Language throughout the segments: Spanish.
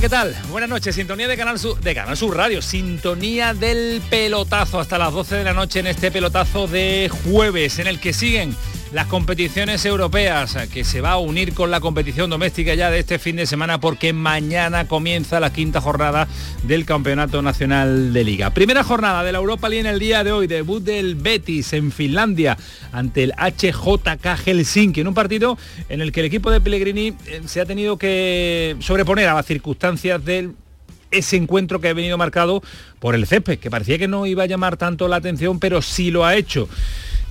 ¿Qué tal? Buenas noches, sintonía de Canal Sur, de Canal Sur Radio, sintonía del pelotazo hasta las 12 de la noche en este pelotazo de jueves en el que siguen las competiciones europeas, que se va a unir con la competición doméstica ya de este fin de semana porque mañana comienza la quinta jornada del Campeonato Nacional de Liga. Primera jornada de la Europa League en el día de hoy, debut del Betis en Finlandia ante el HJK Helsinki, en un partido en el que el equipo de Pellegrini eh, se ha tenido que sobreponer a las circunstancias del ese encuentro que ha venido marcado por el césped, que parecía que no iba a llamar tanto la atención, pero sí lo ha hecho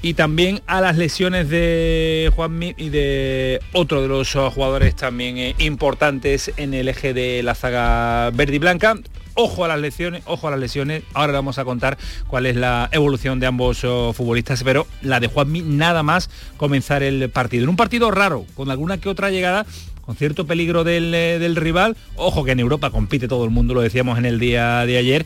y también a las lesiones de Juanmi y de otro de los jugadores también eh, importantes en el eje de la zaga verde y blanca. Ojo a las lesiones, ojo a las lesiones. Ahora vamos a contar cuál es la evolución de ambos oh, futbolistas, pero la de Juanmi nada más comenzar el partido. En un partido raro, con alguna que otra llegada, con cierto peligro del, eh, del, rival. Ojo que en Europa compite todo el mundo, lo decíamos en el día de ayer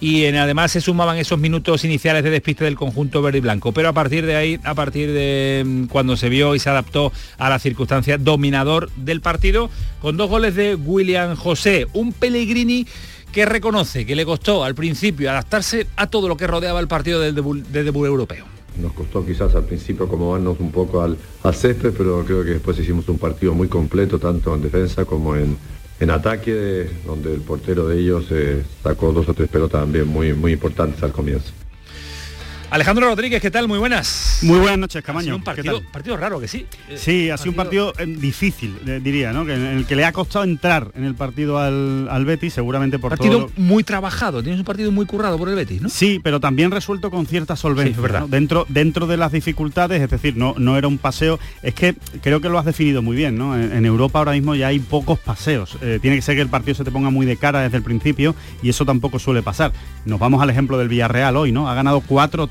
y en, además se sumaban esos minutos iniciales de despiste del conjunto verde y blanco. Pero a partir de ahí, a partir de mm, cuando se vio y se adaptó a las circunstancias, dominador del partido, con dos goles de William José, un Pellegrini que reconoce que le costó al principio adaptarse a todo lo que rodeaba el partido del debut, debut europeo. Nos costó quizás al principio acomodarnos un poco al, al césped, pero creo que después hicimos un partido muy completo, tanto en defensa como en, ataque, donde el portero de ellos eh, sacó dos o tres pelotas también muy, muy importantes al comienzo. Alejandro Rodríguez, ¿qué tal? Muy buenas. Muy buenas noches, Camaño. un partido, partido, raro que sí. Sí, ha sido un partido eh, difícil, eh, diría, ¿no? Que en el que le ha costado entrar en el partido al, al Betis, seguramente por partido muy trabajado, tienes un partido muy currado por el Betis, ¿no? Sí, pero también resuelto con cierta solvencia. verdad. Dentro, dentro de las dificultades, es decir, no, no era un paseo. Es que creo que lo has definido muy bien, ¿no? En, Europa ahora mismo ya hay pocos paseos. Eh, tiene que ser que el partido se te ponga muy de cara desde el principio y eso tampoco suele pasar. Nos vamos al ejemplo del Villarreal hoy, ¿no? Ha ganado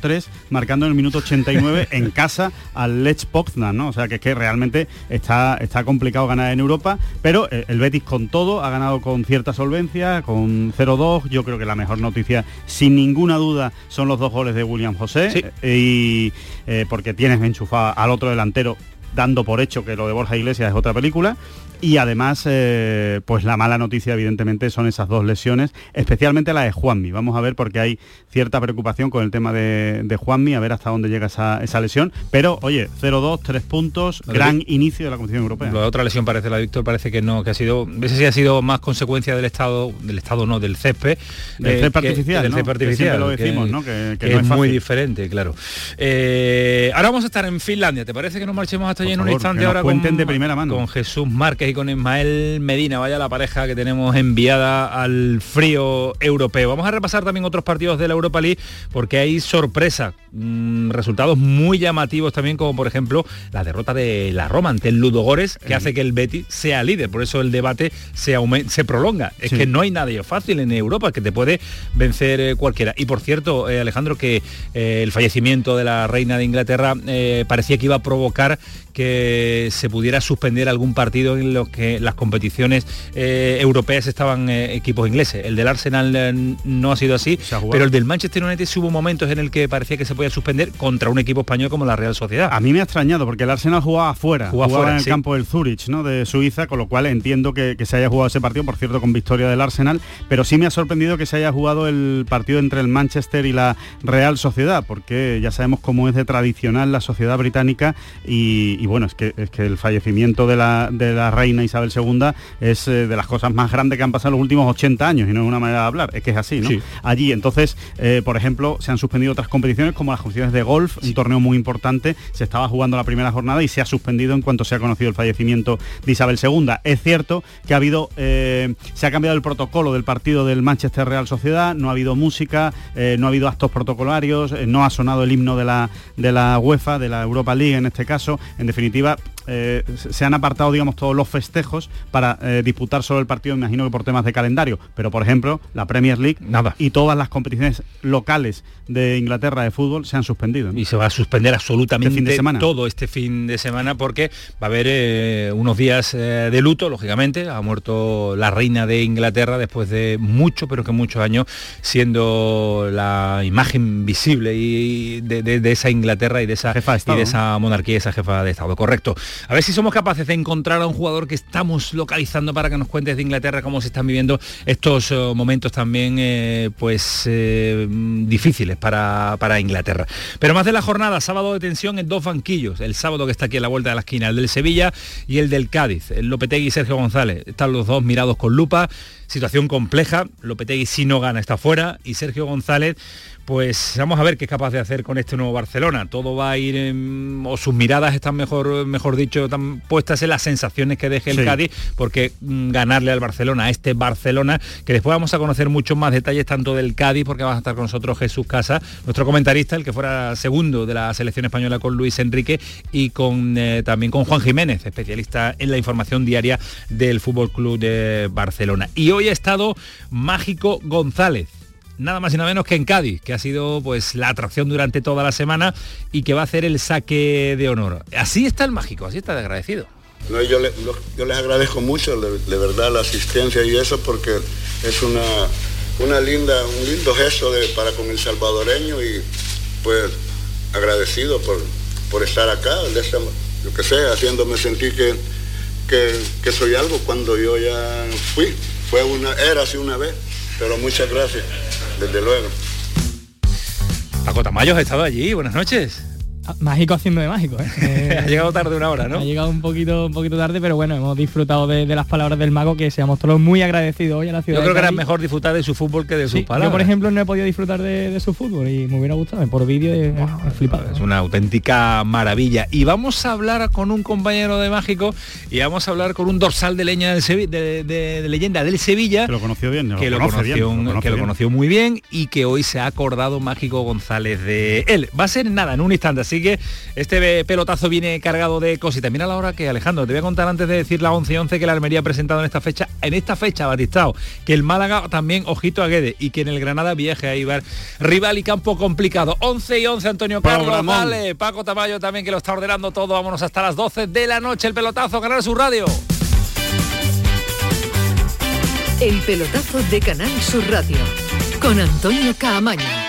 4-3 marcando en el minuto 89 en casa al Lech Poznan, ¿no? O sea que es que realmente está, está complicado ganar en Europa, pero eh, el Betis con todo ha ganado con cierta solvencia, con 0-2. Yo creo que la mejor noticia, sin ninguna duda, son los dos goles de William José. Eh, y eh, porque tienes enchufado al otro delantero dando por hecho que lo de Borja Iglesias es otra película y además, eh, pues la mala noticia, evidentemente, son esas dos lesiones, especialmente la de Juanmi. Vamos a ver porque hay cierta preocupación con el tema de, Juanmi, a ver hasta dónde llega esa, lesión. Pero, oye, 0-2, 3 puntos, gran inicio de la competición europea. La otra lesión parece, la de Víctor, parece que no, que ha sido, ese sí ha sido más consecuencia del estado, del estado no, del césped. Del eh, césped artificial, del césped artificial. lo decimos, ¿no? Que, es, muy diferente, claro. Eh, ahora vamos a estar en Finlandia. ¿Te parece que nos marchemos hasta allí en un instante ahora con, de primera mano. con Jesús Márquez y con Ismael Medina, vaya la pareja que tenemos enviada al frío europeo. Vamos a repasar también otros partidos de la Europa League porque hay sorpresa, mm, resultados muy llamativos también, como por ejemplo la derrota de la Roma ante el Ludogores, que hace que el Betis sea líder. Por eso el debate se, se prolonga. Es que no hay nadie fácil en Europa que te puede vencer eh, cualquiera. Y por cierto, eh, Alejandro, que eh, el fallecimiento de la reina de Inglaterra parecía que iba a provocar que se pudiera suspender algún partido en los que las competiciones eh, europeas estaban eh, equipos ingleses. El del Arsenal eh, no ha sido así, pero el del Manchester United sí hubo momentos en el que parecía que se podía suspender contra un equipo español como la Real Sociedad. A mí me ha extrañado porque el Arsenal jugaba afuera, jugaba, en el campo del Zurich, ¿no? de Suiza, con lo cual entiendo que, se haya jugado ese partido, por cierto, con victoria del Arsenal, pero sí me ha sorprendido que se haya jugado el partido entre el Manchester y la Real Sociedad, porque ya sabemos cómo es de tradicional la sociedad británica y y bueno, es que, es que el fallecimiento de la, de la reina Isabel II es eh, de las cosas más grandes que han pasado en los últimos 80 años y no es una manera de hablar, es que es así, ¿no? Allí, entonces, eh, por ejemplo, se han suspendido otras competiciones como las competiciones de golf, un torneo muy importante, se estaba jugando la primera jornada y se ha suspendido en cuanto se ha conocido el fallecimiento de Isabel II. Es cierto que ha habido, eh, se ha cambiado el protocolo del partido del Manchester Real Sociedad, no ha habido música, no ha habido actos protocolarios, no ha sonado el himno de la, de la UEFA, de la Europa League en este caso, en definitiva, eh, se han apartado, digamos, todos los festejos para eh, disputar solo el partido, imagino que por temas de calendario. Pero, por ejemplo, la Premier League Nada. y todas las competiciones locales de Inglaterra de fútbol se han suspendido. Y se va a suspender absolutamente Este fin de semana. todo este fin de semana porque va a haber eh, unos días de luto, lógicamente. Ha muerto la reina de Inglaterra después de mucho, pero que muchos años, siendo la imagen visible y de, de- de esa Inglaterra y de esa, Jefa de y de esa monarquía y esa jefa de Estado. Correcto. A ver si somos capaces de encontrar a un jugador que estamos localizando para que nos cuentes de Inglaterra cómo se están viviendo estos eh, momentos también eh, pues eh, difíciles para, para Inglaterra. Pero más de la jornada, sábado de tensión en dos banquillos. El sábado que está aquí a la vuelta de la esquina, el del Sevilla y el del Cádiz. El Lopetegui y Sergio González. Están los dos mirados con lupa. Situación compleja. Lopetegui si no gana está fuera y Sergio González pues vamos a ver qué es capaz de hacer con este nuevo Barcelona. Todo va a ir, en- o sus miradas están mejor, mejor dicho, están puestas en las sensaciones que deje el Sí. Cádiz, porque mm, ganarle al Barcelona, a este Barcelona, que después vamos a conocer muchos más detalles tanto del Cádiz, porque va a estar con nosotros Jesús Casa, nuestro comentarista, el que fuera segundo de la selección española con Luis Enrique y con eh, también con Juan Jiménez, especialista en la información diaria del Fútbol Club de Barcelona. Y hoy ha estado Mágico González nada más y nada menos que en Cádiz, que ha sido pues la atracción durante toda la semana y que va a hacer el saque de honor. Así está el mágico, así está de agradecido. No, yo, les agradezco mucho, de, verdad, la asistencia y eso, porque es una, una linda, un lindo gesto para con el salvadoreño y pues agradecido por, por estar acá, yo que sé, haciéndome sentir que, que, que soy algo cuando yo ya fui. Fue una, era así una vez, pero muchas gracias, desde luego. Paco Tamayo ha estado allí, buenas noches. Ah, Mágico haciendo de mágico, ¿eh? Eh, ha llegado tarde una hora, ¿no? Ha llegado un poquito, un poquito tarde, pero bueno, hemos disfrutado de, de las palabras del mago, que seamos todos muy agradecidos hoy a la ciudad. Yo creo que era mejor disfrutar de su fútbol que de sus Sí, palabras. yo, por ejemplo, no he podido disfrutar de, de su fútbol y me hubiera gustado. Por vídeo he, he flipado. Es una auténtica maravilla. Y vamos a hablar con un compañero de Mágico y vamos a hablar con un dorsal de leña del Sevi- de, de- de leyenda del Sevilla. Que lo conoció bien, que, lo conoció, bien, lo conoce que lo bien. conoció muy bien y que hoy se ha acordado Mágico González de él. Va a ser nada, en un instante, así que este pelotazo viene cargado de cositas. Mira la hora que Alejandro, te voy a contar antes de decir la 11 y 11 que la Almería ha presentado en esta fecha, en esta fecha, Batistao, que el Málaga también, ojito a Guede, y que en el Granada viaje a Ibar, rival y campo complicado. 11 y 11, Antonio Carlos, Programón. dale, Paco Tamayo también que lo está ordenando todo, vámonos hasta las 12 de la noche, el pelotazo, ganar su radio. El pelotazo de Canal Sur Radio con Antonio Caamaño.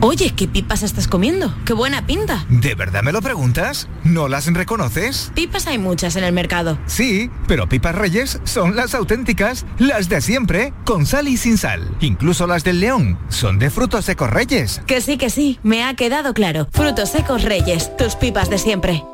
Oye, ¿qué pipas estás comiendo? ¡Qué buena pinta! ¿De verdad me lo preguntas? ¿No las reconoces? Pipas hay muchas en el mercado. Sí, pero pipas reyes son las auténticas, las de siempre, con sal y sin sal. Incluso las del león son de frutos secos reyes. Que sí, que sí, me ha quedado claro. Frutos secos reyes, tus pipas de siempre.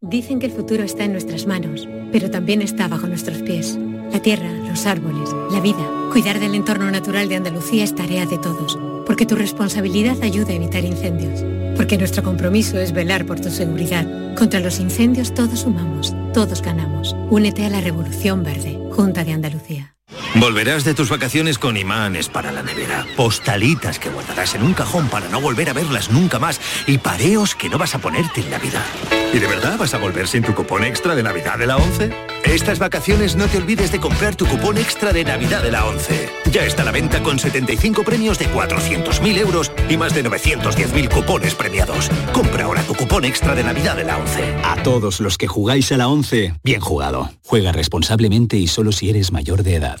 Dicen que el futuro está en nuestras manos, pero también está bajo nuestros pies. La tierra, los árboles, la vida. Cuidar del entorno natural de Andalucía es tarea de todos, porque tu responsabilidad ayuda a evitar incendios, porque nuestro compromiso es velar por tu seguridad. Contra los incendios todos sumamos, todos ganamos. Únete a la Revolución Verde, Junta de Andalucía. Volverás de tus vacaciones con imanes para la nevera, postalitas que guardarás en un cajón para no volver a verlas nunca más y pareos que no vas a ponerte en Navidad. ¿Y de verdad vas a volver sin tu cupón extra de Navidad de la 11? Estas vacaciones no te olvides de comprar tu cupón extra de Navidad de la 11. Ya está a la venta con 75 premios de 400.000 euros y más de 910.000 cupones premiados. Compra ahora tu cupón extra de Navidad de la 11. A todos los que jugáis a la 11, bien jugado. Juega responsablemente y solo si eres mayor de edad.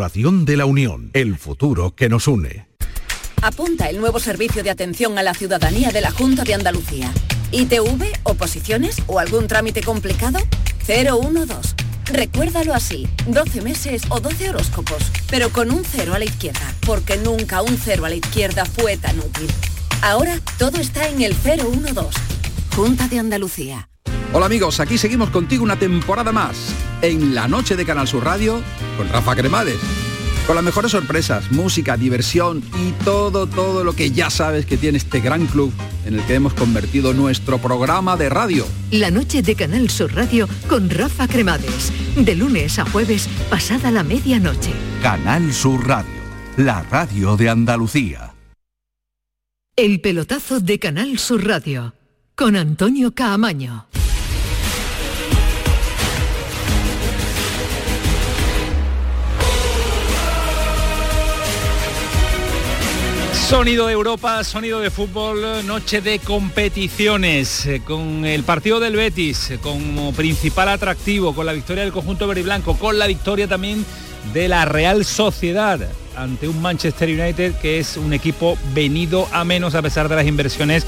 de la Unión, el futuro que nos une. Apunta el nuevo servicio de atención a la ciudadanía de la Junta de Andalucía. ITV, oposiciones o algún trámite complicado? 012. Recuérdalo así, 12 meses o 12 horóscopos, pero con un cero a la izquierda, porque nunca un cero a la izquierda fue tan útil. Ahora todo está en el 012. Junta de Andalucía. Hola amigos, aquí seguimos contigo una temporada más en la noche de Canal Sur Radio con Rafa Cremades. Con las mejores sorpresas, música, diversión y todo, todo lo que ya sabes que tiene este gran club en el que hemos convertido nuestro programa de radio. La noche de Canal Sur Radio con Rafa Cremades. De lunes a jueves, pasada la medianoche. Canal Sur Radio, la radio de Andalucía. El pelotazo de Canal Sur Radio con Antonio Caamaño. Sonido de Europa, sonido de fútbol, noche de competiciones, eh, con el partido del Betis eh, como principal atractivo, con la victoria del conjunto verde y blanco, con la victoria también de la Real Sociedad ante un Manchester United que es un equipo venido a menos a pesar de las inversiones.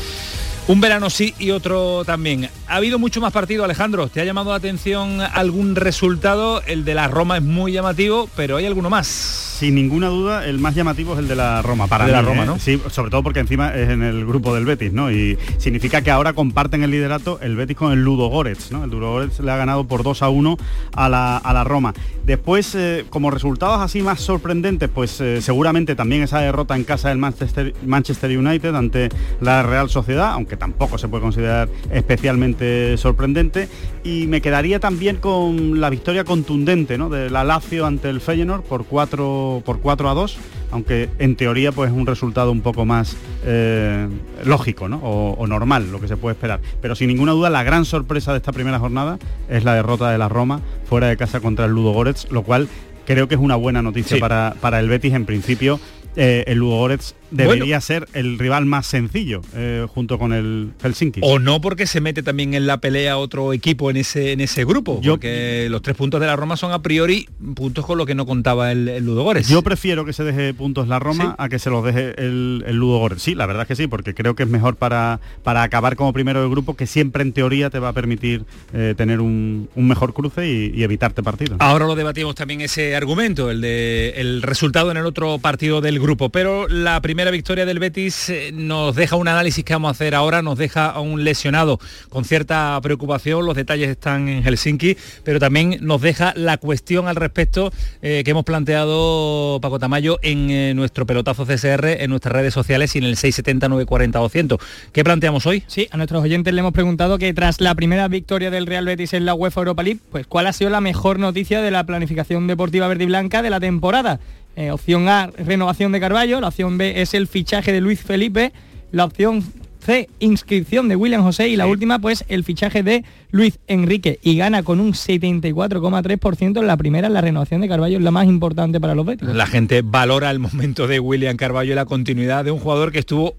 Un verano sí y otro también. Ha habido mucho más partido, Alejandro. ¿Te ha llamado la atención algún resultado? El de la Roma es muy llamativo, pero hay alguno más sin ninguna duda, el más llamativo es el de la Roma, para de la Roma, ¿eh? ¿no? Sí, sobre todo porque encima es en el grupo del Betis, ¿no? Y significa que ahora comparten el liderato el Betis con el Ludo Goretz, ¿no? El Ludo Goretz le ha ganado por 2 a 1 a la, a la Roma. Después, eh, como resultados así más sorprendentes, pues eh, seguramente también esa derrota en casa del Manchester, Manchester United ante la Real Sociedad, aunque tampoco se puede considerar especialmente sorprendente. Y me quedaría también con la victoria contundente, ¿no? De la Lazio ante el Feyenoord por 4 por 4 a 2, aunque en teoría pues es un resultado un poco más eh, lógico o, normal, lo que se puede esperar. Pero sin ninguna duda la gran sorpresa de esta primera jornada es la derrota de la Roma fuera de casa contra el Ludo Goretz, lo cual creo que es una buena noticia para, para el Betis en principio. Eh, el Ludo Goretz debería ser el rival más sencillo eh, junto con el Helsinki. O no porque se mete también en la pelea otro equipo en ese en ese grupo, yo, porque los tres puntos de la Roma son a priori puntos con lo que no contaba el, el Ludogorets. Yo prefiero que se deje puntos la Roma a que se los deje el, el Ludogorets. Sí, la verdad es que sí, porque creo que es mejor para, para acabar como primero del grupo, que siempre en teoría te va a permitir eh, tener un, un, mejor cruce y, y, evitarte partidos. Ahora lo debatimos también ese argumento, el de el resultado en el otro partido del grupo, pero la primera primera victoria del Betis eh, nos deja un análisis que vamos a hacer ahora, nos deja a un lesionado con cierta preocupación, los detalles están en Helsinki, pero también nos deja la cuestión al respecto eh, que hemos planteado Paco Tamayo en eh, nuestro pelotazo CSR, en nuestras redes sociales y en el 670 940 200. ¿Qué planteamos hoy? Sí, a nuestros oyentes le hemos preguntado que tras la primera victoria del Real Betis en la UEFA Europa League, pues cuál ha sido la mejor noticia de la planificación deportiva verde y blanca de la temporada. Eh, opción A, renovación de Carballo. La opción B es el fichaje de Luis Felipe. La opción C, inscripción de William José. Y la última, pues, el fichaje de Luis Enrique. Y gana con un 74,3% en la primera, la renovación de Carballo es la más importante para los Betis. La gente valora el momento de William Carballo y la continuidad de un jugador que estuvo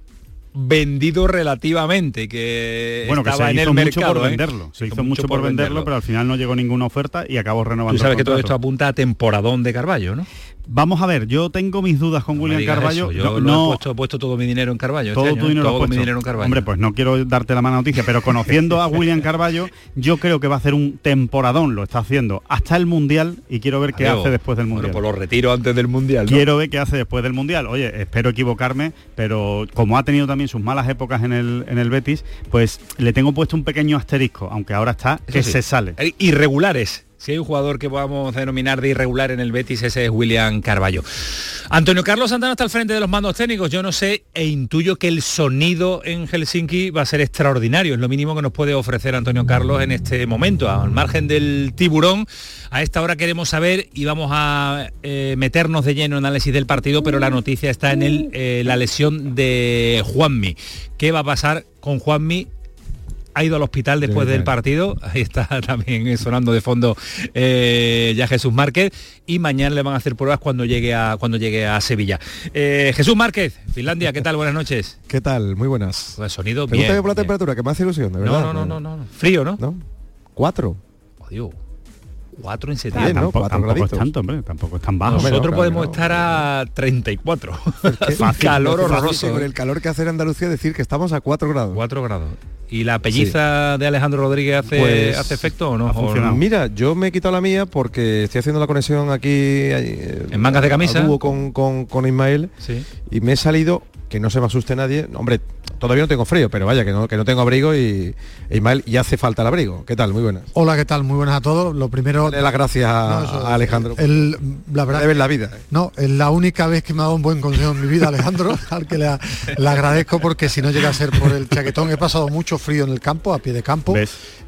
vendido relativamente, que bueno, estaba que se en el mucho mercado. por ¿eh? venderlo. Se hizo, mucho, por venderlo, pero al final no llegó ninguna oferta y acabó renovando. Tú sabes que todo esto apunta a temporadón de Carballo, ¿no? Vamos a ver, yo tengo mis dudas con No William Carballo. eso, Yo no, lo he puesto, he puesto todo mi dinero en Carballo. todo este año, tu ¿eh? dinero lo todo mi dinero en Carballo. Hombre, pues no quiero darte la mala noticia, pero conociendo a William Carballo, yo creo que va a hacer un temporadón, lo está haciendo hasta el Mundial y quiero ver qué hace después del Mundial. Bueno, pues lo retiro antes del Mundial, ¿no? Quiero ver qué hace después del Mundial. Oye, espero equivocarme, pero como ha tenido también sus malas épocas en el, en el Betis, pues le tengo puesto un pequeño asterisco, aunque ahora está que sí. se sale. Eh, Irregulares. Si hay un jugador que podamos denominar de irregular en el Betis, ese es William Carballo. Antonio Carlos Santana está al frente de los mandos técnicos. Yo no sé e intuyo que el sonido en Helsinki va a ser extraordinario. Es lo mínimo que nos puede ofrecer Antonio Carlos en este momento. Al margen del tiburón, a esta hora queremos saber y vamos a eh, meternos de lleno en análisis del partido, pero la noticia está en el, eh, la lesión de Juanmi. ¿Qué va a pasar con Juanmi ha ido al hospital después del partido, ahí está también sonando de fondo eh, ya Jesús Márquez, y mañana le van a hacer pruebas cuando llegue a, cuando llegue a Sevilla. Eh, Jesús Márquez, Finlandia, ¿qué tal? Buenas noches. ¿Qué tal? Muy buenas. Pues sonido ¿Te gusta por la temperatura? Que me hace ilusión, de verdad. No, no, no, no, no. Frío, ¿no? ¿No? Cuatro. Dios. 4 en septiembre. Ah, tampoco, ¿no? tampoco es tanto, hombre, tampoco es tan bajo. Nosotros no, podemos estar a 34. calor horroroso. Con el calor que hace en Andalucía decir que estamos a 4 grados. 4 grados. ¿Y la pelliza sí. de Alejandro Rodríguez hace, pues, hace efecto o no? ¿O no? Mira, yo me he quitado la mía porque estoy haciendo la conexión aquí eh, en mangas de camisa con, con, con Ismael sí. y me he salido que no se me asuste nadie. Hombre, todavía no tengo frío, pero vaya, que no, que no tengo abrigo y Ismael ya hace falta el abrigo. ¿Qué tal? Muy buenas. Hola, ¿qué tal? Muy buenas a todos. Lo primero... Dale las gracias a, no, eso, a Alejandro. El, la verdad, Debes la vida. ¿eh? No, es la única vez que me ha dado un buen consejo en mi vida, Alejandro, al que le, le, agradezco porque si no llega a ser por el chaquetón, he pasado mucho frío en el campo, a pie de campo.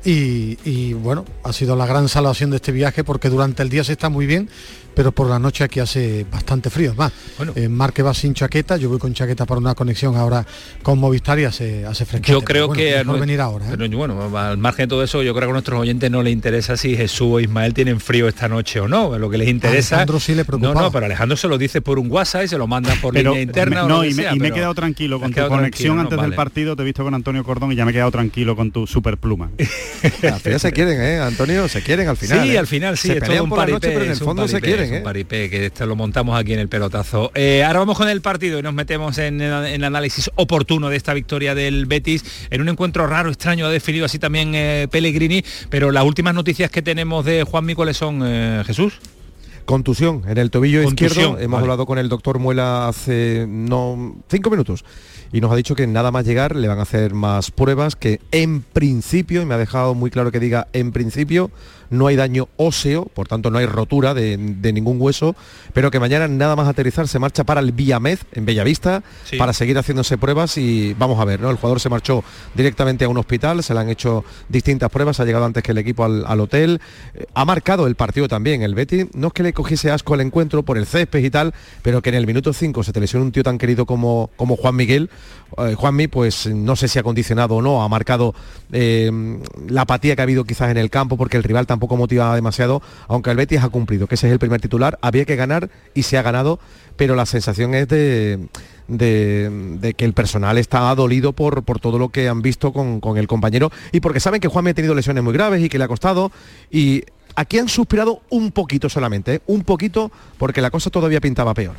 Y, y bueno, ha sido la gran salvación de este viaje porque durante el día se está muy bien, pero por la noche aquí hace bastante frío. Es más, bueno. eh, Marque va sin chaqueta, yo voy con chaqueta para una conexión ahora con Movistar y hace, hace fresquete. Yo creo bueno, que... No, venir ahora. ¿eh? Pero bueno, al margen de todo eso, yo creo que a nuestros oyentes no les interesa si Jesús o Ismael tienen frío esta noche o no. Lo que les interesa... Alejandro sí le preocupa. No, no, pero Alejandro se lo dice por un WhatsApp y se lo manda por pero, línea interna. Me, no, o y, sea, me, y me he quedado tranquilo con tu conexión antes del partido, te he visto con Antonio Cordón y ya me he quedado tranquilo con tu super pluma. al final se quieren, ¿eh, Antonio? Se quieren al final. Sí, ¿eh? al final sí. Se es pelean todo un por paripé, la noche, pero en el fondo se quieren, es ¿eh? un paripé, que esto lo montamos aquí en el pelotazo. Eh, ahora vamos con el partido y nos metemos en, en, el análisis oportuno de esta victoria del Betis en un encuentro raro, extraño, ha definido así también eh, Pellegrini, pero las últimas noticias que tenemos de Juanmi, ¿cuáles son, eh, Jesús? Contusión en el tobillo Contusión, izquierdo. Hemos vale. hablado con el doctor Muela hace no cinco minutos y nos ha dicho que nada más llegar le van a hacer más pruebas, que en principio, y me ha dejado muy claro que diga en principio, no hay daño óseo, por tanto no hay rotura de, de ningún hueso, pero que mañana nada más aterrizar se marcha para el Villamez, en Bellavista, Sí. para seguir haciéndose pruebas y vamos a ver, ¿no? El jugador se marchó directamente a un hospital, se le han hecho distintas pruebas, ha llegado antes que el equipo al, al hotel, eh, ha marcado el partido también, el Betty, no es que le cogiese asco al encuentro por el césped y tal, pero que en el minuto 5 se te lesiona un tío tan querido como, como Juan Miguel, eh, Juanmi, pues no sé si ha condicionado o no, ha marcado eh, la apatía que ha habido quizás en el campo, porque el rival tampoco motivaba demasiado, aunque el Betis ha cumplido, que ese es el primer titular, había que ganar y se ha ganado, pero la sensación es de, que el personal está dolido por, todo lo que han visto con, el compañero y porque saben que Juanmi ha tenido lesiones muy graves y que le ha costado aquí han suspirado un poquito solamente, ¿eh? un poquito porque la cosa todavía pintaba peor.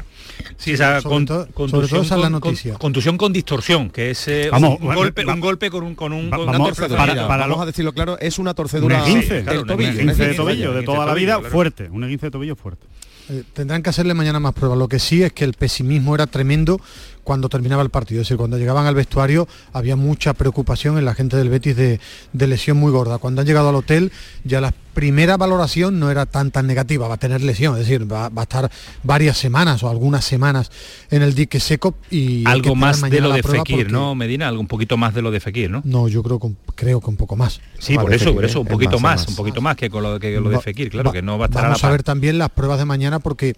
Sí, esa sobre con- todo- contusión sobre todo esa es la con- con- noticia. contusión con distorsión, que es eh, Vamos, un, va- golpe, va- un golpe con un con un va- vamos, torcedura. para- para vamos a decirlo claro, es una Un torcedura esguince, claro, del un tobillo, un un esguince de tobillo de toda la vida fuerte, un esguince de tobillo fuerte. Eh, tendrán que hacerle mañana más pruebas. Lo que sí es que el pesimismo era tremendo cuando terminaba el partido. Es decir, cuando llegaban al vestuario había mucha preocupación en la gente del Betis de, de lesión muy gorda. Cuando han llegado al hotel ya la primera valoración no era tan tan negativa, va a tener lesión, es decir, va, va a estar varias semanas o algunas semanas en el dique seco y Algo más de lo de Fekir, porque- ¿no, Medina? Algo un poquito más de lo de Fekir, ¿no? No, yo creo que creo que un poco más. Sí, por eso, Fekir, por eso, un poquito más, un poquito más que con lo, que lo de Fekir, claro, va- que no va a estar a Vamos la a, ver también las pruebas de mañana porque,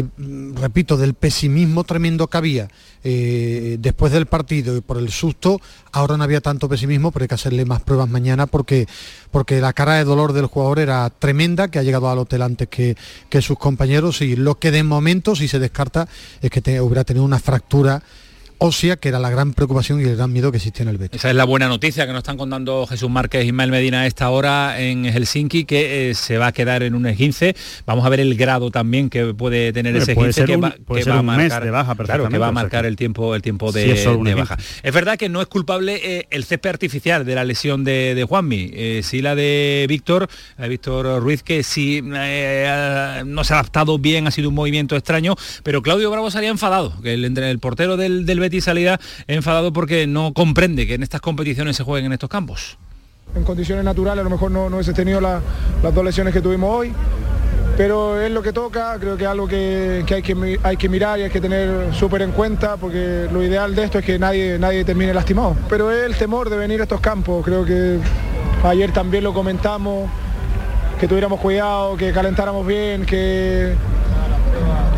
eh, repito, del pesimismo tremendo que había eh, después del partido y por el susto, ahora no había tanto pesimismo, pero hay que hacerle más pruebas mañana porque, porque la cara de dolor del jugador era tremenda, que ha llegado al hotel antes que, que sus compañeros y lo que de momento, si se descarta, es que hubiera tenido una fractura ósea, que era la gran preocupación y el gran miedo que existía en el Betis. Esa es la buena noticia que nos están contando Jesús Márquez y Ismael Medina a esta hora en Helsinki, que eh, se va a quedar en un esguince. Vamos a ver el grado también que puede tener ese esguince que va, puede que ser va a un mes marcar de baja claro, que va a marcar el tiempo el tiempo Si de, es solo un de baja. Es verdad que no es culpable eh, el césped artificial de la lesión de, de Juanmi, eh, sí la de Víctor, Víctor Ruiz, que sí eh, no se ha adaptado bien, ha sido un movimiento extraño, pero Claudio Bravo salía enfadado, que el, entre- el portero del, del Betis salía enfadado porque no comprende que en estas competiciones se jueguen en estos campos. En condiciones naturales a lo mejor no, no hubiese tenido las dos lesiones que tuvimos hoy, pero es lo que toca, creo que es algo que, hay, que hay que mirar y hay que tener súper en cuenta, porque lo ideal de esto es que nadie, nadie termine lastimado. Pero es el temor de venir a estos campos, creo que ayer también lo comentamos, que tuviéramos cuidado, que calentáramos bien, que,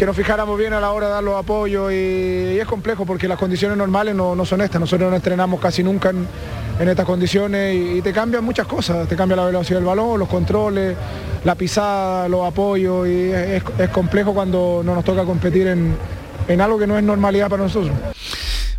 que nos fijáramos bien a la hora de dar los apoyos y, es complejo porque las condiciones normales no, son estas, nosotros no entrenamos casi nunca en, estas condiciones y, te cambian muchas cosas, te cambia la velocidad del balón, los controles, la pisada, los apoyos y es, complejo cuando no nos toca competir en, en algo que no es normalidad para nosotros.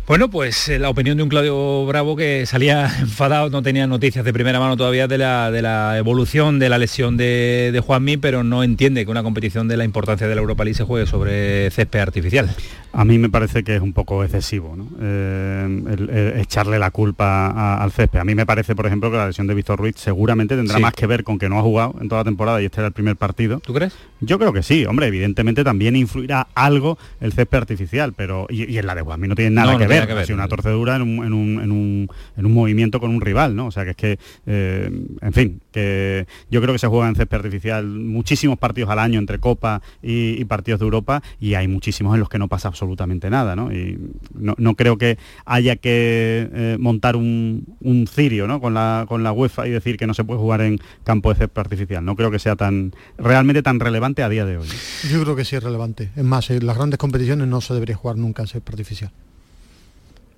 Bueno, pues eh, la opinión de un Claudio Bravo que salía enfadado, no tenía noticias de primera mano todavía de la, de la evolución de la lesión de, de Juanmi, pero no entiende que una competición de la importancia de la Europa League se juegue sobre césped artificial. A mí me parece que es un poco excesivo ¿no? Eh, echarle la culpa al césped. A mí me parece, por ejemplo, que la lesión de Víctor Ruiz seguramente tendrá más que ver con que no ha jugado en toda la temporada y este era el primer partido. ¿Tú crees? Yo creo que sí, hombre, evidentemente también influirá algo el césped artificial, pero y, en la de Juanmi no tiene nada que ver que ver. una torcedura en un, movimiento con un rival, ¿no? O sea, que es que, eh, en fin, que yo creo que se juega en césped artificial muchísimos partidos al año entre Copa y, partidos de Europa y hay muchísimos en los que no pasa absolutamente nada, ¿no? Y no, creo que haya que eh, montar un, cirio, ¿no? Con la, con la UEFA y decir que no se puede jugar en campo de césped artificial. No creo que sea tan realmente tan relevante a día de hoy. Yo creo que sí es relevante. Es más, en las grandes competiciones no se debería jugar nunca en césped artificial.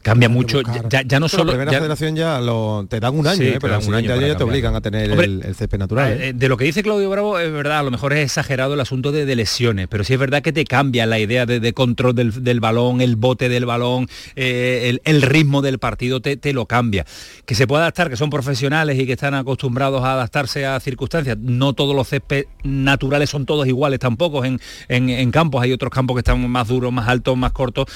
Cambia mucho, ya, no solo... La primera federación ya lo, te dan un año, ¿eh? pero un año ya te obligan a tener el, el, natural. ¿eh? Eh, de lo que dice Claudio Bravo, es verdad, a lo mejor es exagerado el asunto de, lesiones, pero sí es verdad que te cambia la idea de, control del, balón, el bote del balón, el, ritmo del partido te, te, lo cambia. Que se puede adaptar, que son profesionales y que están acostumbrados a adaptarse a circunstancias. No todos los céspedes naturales son todos iguales tampoco en, en, en campos, hay otros campos que están más duros, más altos, más cortos,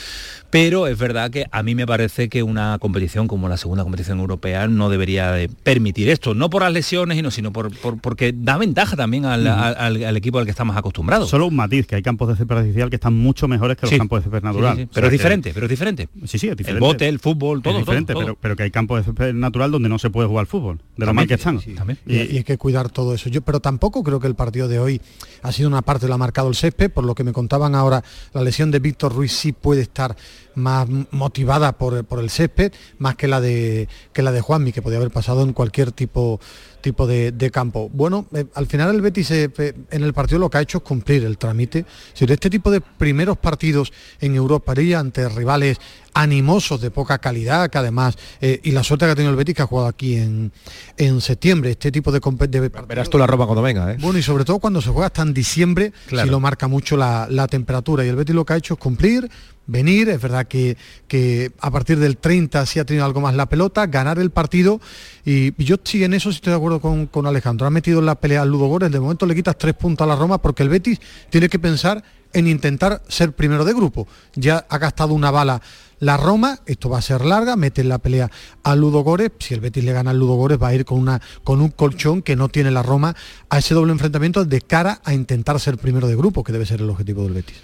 pero es verdad que a mí me parece que una competición como la segunda competición europea no debería permitir esto, no por las lesiones, sino por, porque da ventaja también al, equipo al que estamos acostumbrados. Solo un matiz, que hay campos de césped artificial que están mucho mejores que los campos de césped natural. pero es diferente, pero es diferente. Sí, sí, es diferente. El bote, el fútbol, todo. diferente, Pero, que hay campos de césped natural donde no se puede jugar fútbol, de lo mal que están. Y, y, hay que cuidar todo eso. Yo, pero tampoco creo que el partido de hoy ha sido una parte, lo ha marcado el césped, por lo que me contaban ahora, la lesión de Víctor Ruiz sí puede estar más motivada por, por, el césped, más que la de que la de Juanmi, que podía haber pasado en cualquier tipo tipo de, campo. Bueno, eh, al final el Betis eh, en el partido lo que ha hecho es cumplir el trámite. Si de este tipo de primeros partidos en Europa ante rivales animosos de poca calidad, que además, eh, y la suerte que ha tenido el Betis que ha jugado aquí en, en septiembre, este tipo de, de Verás tú la ropa cuando venga, Bueno, y sobre todo cuando se juega hasta en diciembre, si lo marca mucho la, la temperatura. Y el Betis lo que ha hecho es cumplir, venir, es verdad que, que, a partir del 30 sí ha tenido algo más la pelota, ganar el partido. Y, yo sí en eso estoy de acuerdo con, con Alejandro, ha metido en la pelea al Ludo Górez, de momento le quitas tres puntos a la Roma porque el Betis tiene que pensar en intentar ser primero de grupo, ya ha gastado una bala la Roma, esto va a ser larga, mete en la pelea al Ludo Górez, si el Betis le gana al Ludo Górez va a ir con, una, con un colchón que no tiene la Roma a ese doble enfrentamiento de cara a intentar ser primero de grupo, que debe ser el objetivo del Betis.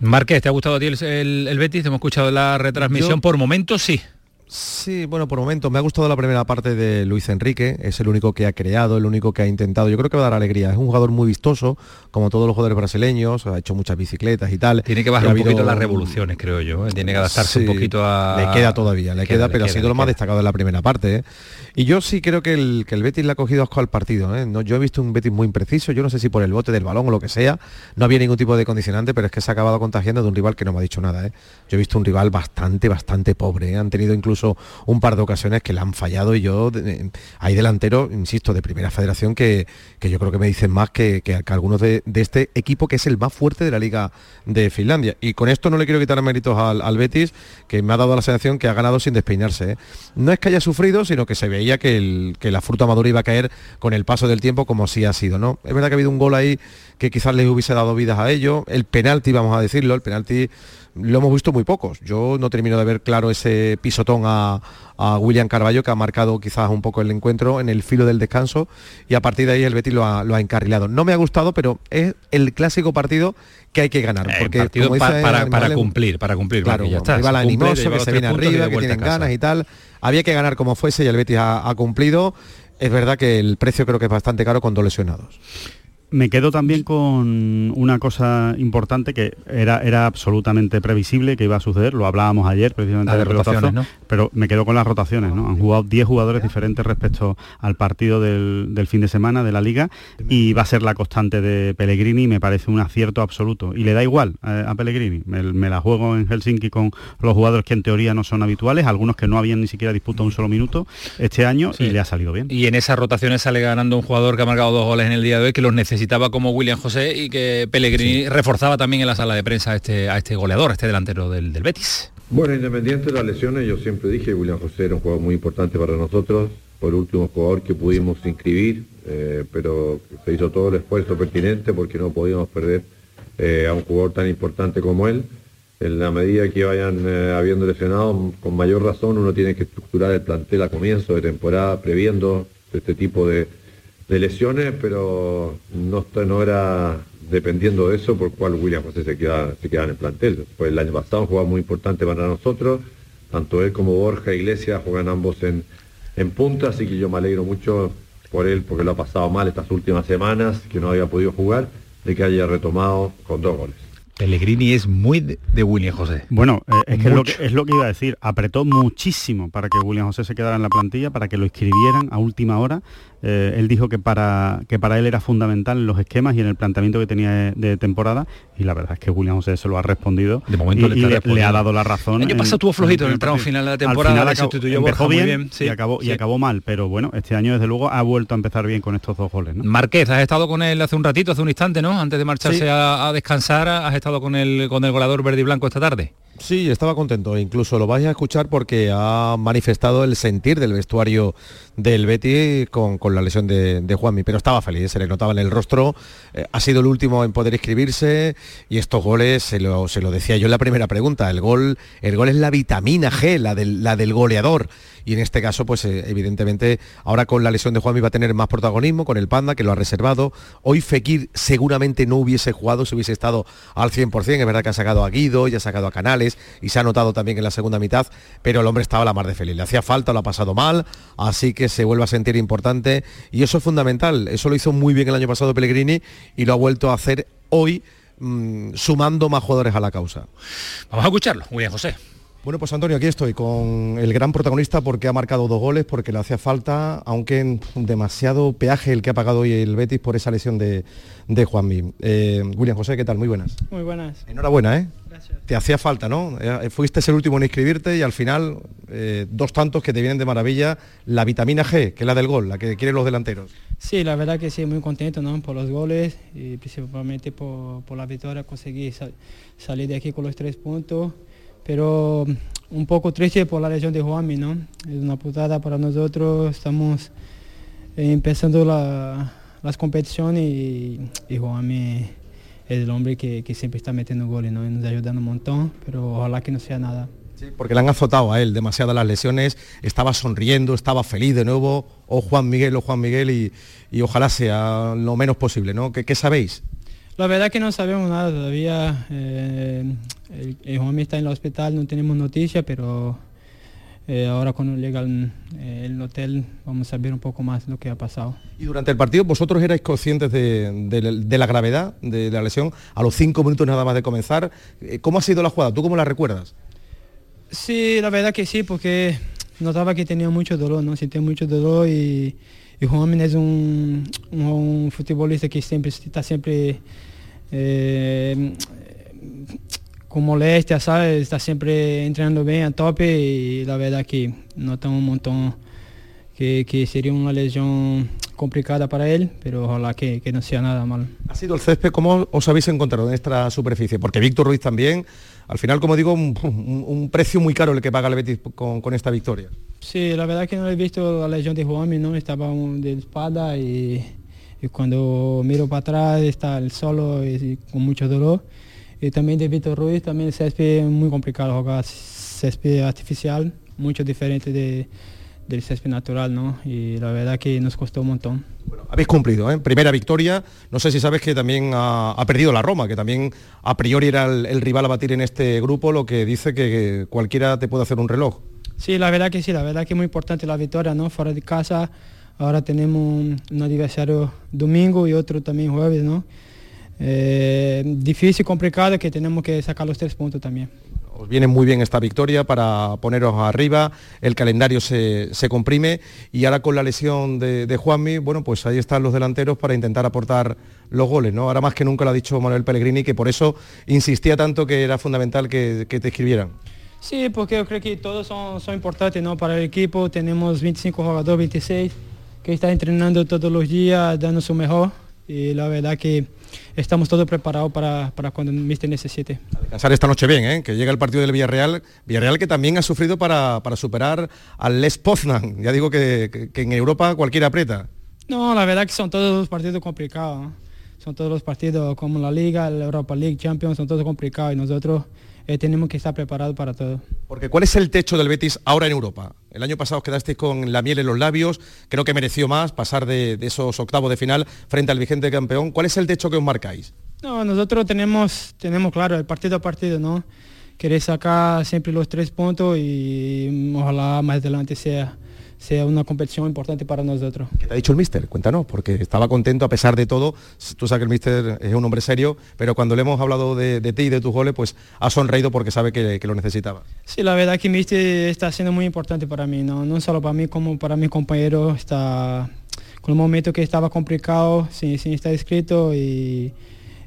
Márquez, ¿te ha gustado a ti el, Betis? Hemos escuchado la retransmisión. Por momentos sí. Sí, bueno, por momentos me ha gustado la primera parte de Luis Enrique, es el único que ha creado, el único que ha intentado, yo creo que va a dar alegría, es un jugador muy vistoso, como todos los jugadores brasileños, ha hecho muchas bicicletas y tal. Tiene que bajar un poquito las revoluciones, creo yo, ¿eh? tiene que adaptarse un poquito a... Le queda todavía, le, queda, pero ha sido lo más destacado en la primera parte. ¿eh? Y yo sí creo que el, que el Betis le ha cogido asco al partido, ¿eh? no, yo he visto un Betis muy impreciso, yo no sé si por el bote del balón o lo que sea, no había ningún tipo de condicionante, pero es que se ha acabado contagiando de un rival que no me ha dicho nada. Yo he visto un rival bastante, bastante pobre, han tenido incluso un par de ocasiones que le han fallado y yo, hay delanteros, insisto, de primera federación que, que yo creo que me dicen más que, que, algunos de, este equipo que es el más fuerte de la Liga de Finlandia. Y con esto no le quiero quitar méritos al, Betis, que me ha dado la sensación que ha ganado sin despeinarse. ¿eh? No es que haya sufrido, sino que se veía que, el, que la fruta madura iba a caer con el paso del tiempo como sí ha sido. ¿no? Es verdad que ha habido un gol ahí que quizás les hubiese dado vidas a ellos. El penalti, vamos a decirlo, el penalti lo hemos visto muy pocos. Yo no termino de ver claro ese pisotón a, William Carballo, que ha marcado quizás un poco el encuentro en el filo del descanso, y a partir de ahí el Betis lo ha, encarrilado. No me ha gustado, pero es el clásico partido que hay que ganar. Eh, porque, partido para, cumplir, para cumplir. Claro, ya está. Rival animoso, que se viene arriba, que tienen ganas y tal. Había que ganar como fuese y el Betis ha, cumplido es verdad que el precio creo que es bastante caro con dos lesionados. Me quedo también con una cosa importante que era, era absolutamente previsible que iba a suceder, lo hablábamos ayer precisamente de rotaciones, ¿no? pero me quedo con las rotaciones, ¿no? Han jugado 10 jugadores diferentes respecto al partido del, fin de semana de la liga y va a ser la constante de Pellegrini me parece un acierto absoluto. Y le da igual a, Pellegrini, me, la juego en Helsinki con los jugadores que en teoría no son habituales, algunos que no habían ni siquiera disputado un solo minuto este año y le ha salido bien. Y en esas rotaciones sale ganando un jugador que ha marcado dos goles en el día de hoy que los necesita necesitaba como William José y que Pellegrini reforzaba también en la sala de prensa a este, a este goleador, a este delantero del, Betis. Bueno, independiente de las lesiones, yo siempre dije que William José era un jugador muy importante para nosotros, por último jugador que pudimos inscribir, eh, pero se hizo todo el esfuerzo pertinente porque no podíamos perder eh, a un jugador tan importante como él. En la medida que vayan eh, habiendo lesionado, con mayor razón uno tiene que estructurar el plantel a comienzo de temporada, previendo este tipo de, de lesiones, pero no, no era dependiendo de eso por cuál William José se queda, se queda en el plantel. Pues el año pasado un jugador muy importante para nosotros, tanto él como Borja Iglesias juegan ambos en, en punta, así que yo me alegro mucho por él porque lo ha pasado mal estas últimas semanas, que no había podido jugar, de que haya retomado con dos goles. Pellegrini es muy de, William José. Bueno, eh, es, que es, lo que es lo que iba a decir. Apretó muchísimo para que William José se quedara en la plantilla, para que lo escribieran a última hora eh, él dijo que para, que para él era fundamental en los esquemas y en el planteamiento que tenía de, temporada y la verdad es que William José se lo ha respondido de momento y, le, ha dado la razón. El año pasado tuvo flojito en, el tramo final de la temporada, al empezó bien, y, acabó, y acabó mal, pero bueno, este año desde luego ha vuelto a empezar bien con estos dos goles. ¿no? Marqués, has estado con él hace un ratito, hace un instante, ¿no? Antes de marcharse a, a, descansar, has estado con el, con el goleador verde y blanco esta tarde. Sí, estaba contento. Incluso lo vais a escuchar porque ha manifestado el sentir del vestuario del Betty con, la lesión de, de, Juanmi, pero estaba feliz, se le notaba en el rostro. Eh, ha sido el último en poder inscribirse y estos goles, se lo, se lo, decía yo en la primera pregunta, el gol, el gol es la vitamina G, la del, la del goleador y en este caso, pues eh, evidentemente, ahora con la lesión de Juanmi va a tener más protagonismo, con el Panda, que lo ha reservado. Hoy Fekir seguramente no hubiese jugado si hubiese estado al 100%, es verdad que ha sacado a Guido y ha sacado a Canales y se ha notado también en la segunda mitad, pero el hombre estaba a la mar de feliz. Le hacía falta, lo ha pasado mal, así que se vuelve a sentir importante y eso es fundamental. Eso lo hizo muy bien el año pasado Pellegrini y lo ha vuelto a hacer hoy mm, sumando más jugadores a la causa. Vamos a escucharlo, muy bien, José. Bueno, pues Antonio, aquí estoy con el gran protagonista porque ha marcado dos goles, porque le hacía falta, aunque demasiado peaje el que ha pagado hoy el Betis por esa lesión de, de Juanmi. Eh, William José, ¿qué tal? Muy buenas. Muy buenas. Enhorabuena, ¿eh? Gracias. Te hacía falta, ¿no? Eh, fuiste el último en inscribirte y al final eh, dos tantos que te vienen de maravilla. La vitamina G, que es la del gol, la que quieren los delanteros. Sí, la verdad que sí, muy contento, ¿no? Por los goles y principalmente por, la victoria, conseguí salir de aquí con los tres puntos pero un poco triste por la lesión de Juanmi, ¿no? Es una putada para nosotros, estamos eh, empezando las competiciones y, y Juanmi es el hombre que, siempre está metiendo goles, ¿no? Y nos ayudando un montón, pero ojalá que no sea nada. Sí, porque le han azotado a él demasiadas las lesiones, estaba sonriendo, estaba feliz de nuevo, o Juan Miguel o Juan Miguel, y, ojalá sea lo menos posible, ¿no? ¿Qué, qué sabéis? La verdad que no sabemos nada todavía. Eh, el, Juan está en el hospital, no tenemos noticia, pero eh, ahora cuando llega el hotel vamos a ver un poco más lo que ha pasado. Y durante el partido, ¿vosotros erais conscientes de, la gravedad de la lesión a los cinco minutos nada más de comenzar? Eh, ¿Cómo ha sido la jugada? ¿Tú cómo la recuerdas? Sí, la verdad que sí, porque notaba que tenía mucho dolor, ¿no? Sentía mucho dolor y, y Juan es un, un, futbolista que siempre está siempre eh, con molestia, ¿sabes? Está siempre entrenando bien a tope y la verdad que nota un montón que, que, sería una lesión complicada para él, pero ojalá que, que, no sea nada mal. ¿Ha sido el césped? ¿Cómo os habéis encontrado en esta superficie? Porque Víctor Ruiz también, al final, como digo, un, un, precio muy caro el que paga el Betis con, con, esta victoria. Sí, la verdad que no he visto la lesión de Juan, ¿no? Estaba de espada y y cuando miro para atrás está el solo y, con mucho dolor. Y también de Víctor Ruiz, también el césped es muy complicado jugar césped artificial, mucho diferente de, del césped natural, ¿no? Y la verdad que nos costó un montón. Bueno, habéis cumplido, ¿eh? Primera victoria. No sé si sabes que también ha, perdido la Roma, que también a priori era el, rival a batir en este grupo, lo que dice que, cualquiera te puede hacer un reloj. Sí, la verdad que sí, la verdad que es muy importante la victoria, ¿no? Fuera de casa ahora tenemos un adversario domingo y otro también jueves, ¿no? Eh, difícil, complicado, que tenemos que sacar los tres puntos también. Os viene muy bien esta victoria para poneros arriba, el calendario se, comprime y ahora con la lesión de, Juanmi, bueno, pues ahí están los delanteros para intentar aportar los goles, ¿no? Ahora más que nunca lo ha dicho Manuel Pellegrini, que por eso insistía tanto que era fundamental que, te escribieran. Sí, porque yo creo que todos son, son importantes ¿no? para el equipo. Tenemos 25 jugadores, 26, que están entrenando todos los días, dando su mejor. Y la verdad que estamos todos preparados para, cuando el Mister necesite. A descansar esta noche bien, ¿eh? que llega el partido del Villarreal, Villarreal que también ha sufrido para, superar al Les Poznan. Ya digo que, en Europa cualquiera aprieta. No, la verdad que son todos los partidos complicados. Son todos los partidos como la Liga, la Europa League, Champions, son todos complicados y nosotros eh, tenemos que estar preparados para todo. Porque ¿cuál es el techo del Betis ahora en Europa? El año pasado quedasteis con la miel en los labios, creo que mereció más pasar de, esos octavos de final frente al vigente campeón. ¿Cuál es el techo que os marcáis? No, nosotros tenemos, tenemos claro, el partido a partido, ¿no? Querer sacar siempre los tres puntos y ojalá más adelante sea sea una competición importante para nosotros. ¿Qué te ha dicho el míster? Cuéntanos, porque estaba contento a pesar de todo. Tú sabes que el míster es un hombre serio, pero cuando le hemos hablado de, ti y de tus goles, pues ha sonreído porque sabe que, lo necesitaba. Sí, la verdad que el míster está siendo muy importante para mí, no, no solo para mí, como para mis compañeros. Está con un momento que estaba complicado, sin, estar escrito y,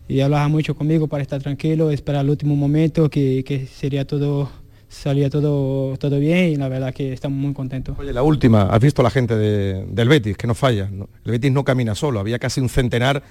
y hablaba mucho conmigo para estar tranquilo, esperar el último momento, que, que sería todo salía todo, todo bien y la verdad que estamos muy contentos. Oye, la última, has visto la gente del Betis, que no falla. El Betis no camina solo, había casi un centenar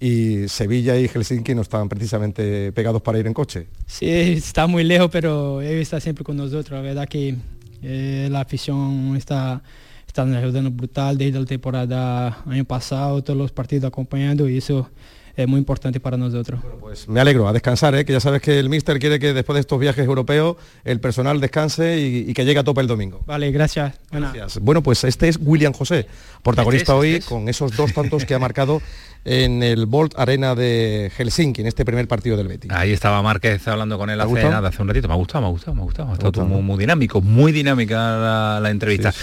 y Sevilla y Helsinki no estaban precisamente pegados para ir en coche. Sí, está muy lejos, pero él está siempre con nosotros. La verdad que eh, la afición está, está ayudando brutal desde la temporada año pasado, todos los partidos acompañando y eso es muy importante para nosotros. pues me alegro, a descansar, ¿eh? que ya sabes que el míster quiere que después de estos viajes europeos el personal descanse y, que llegue a tope el domingo. Vale, gracias. gracias. Bueno, pues este es William José, protagonista este hoy este con esos dos tantos que ha marcado en el Bolt Arena de Helsinki, en este primer partido del Betis. Ahí estaba Márquez hablando con él hace nada, hace un ratito. Me ha gustado, me ha gustado, me ha gustado. Ha estado muy, dinámico, muy dinámica la, entrevista.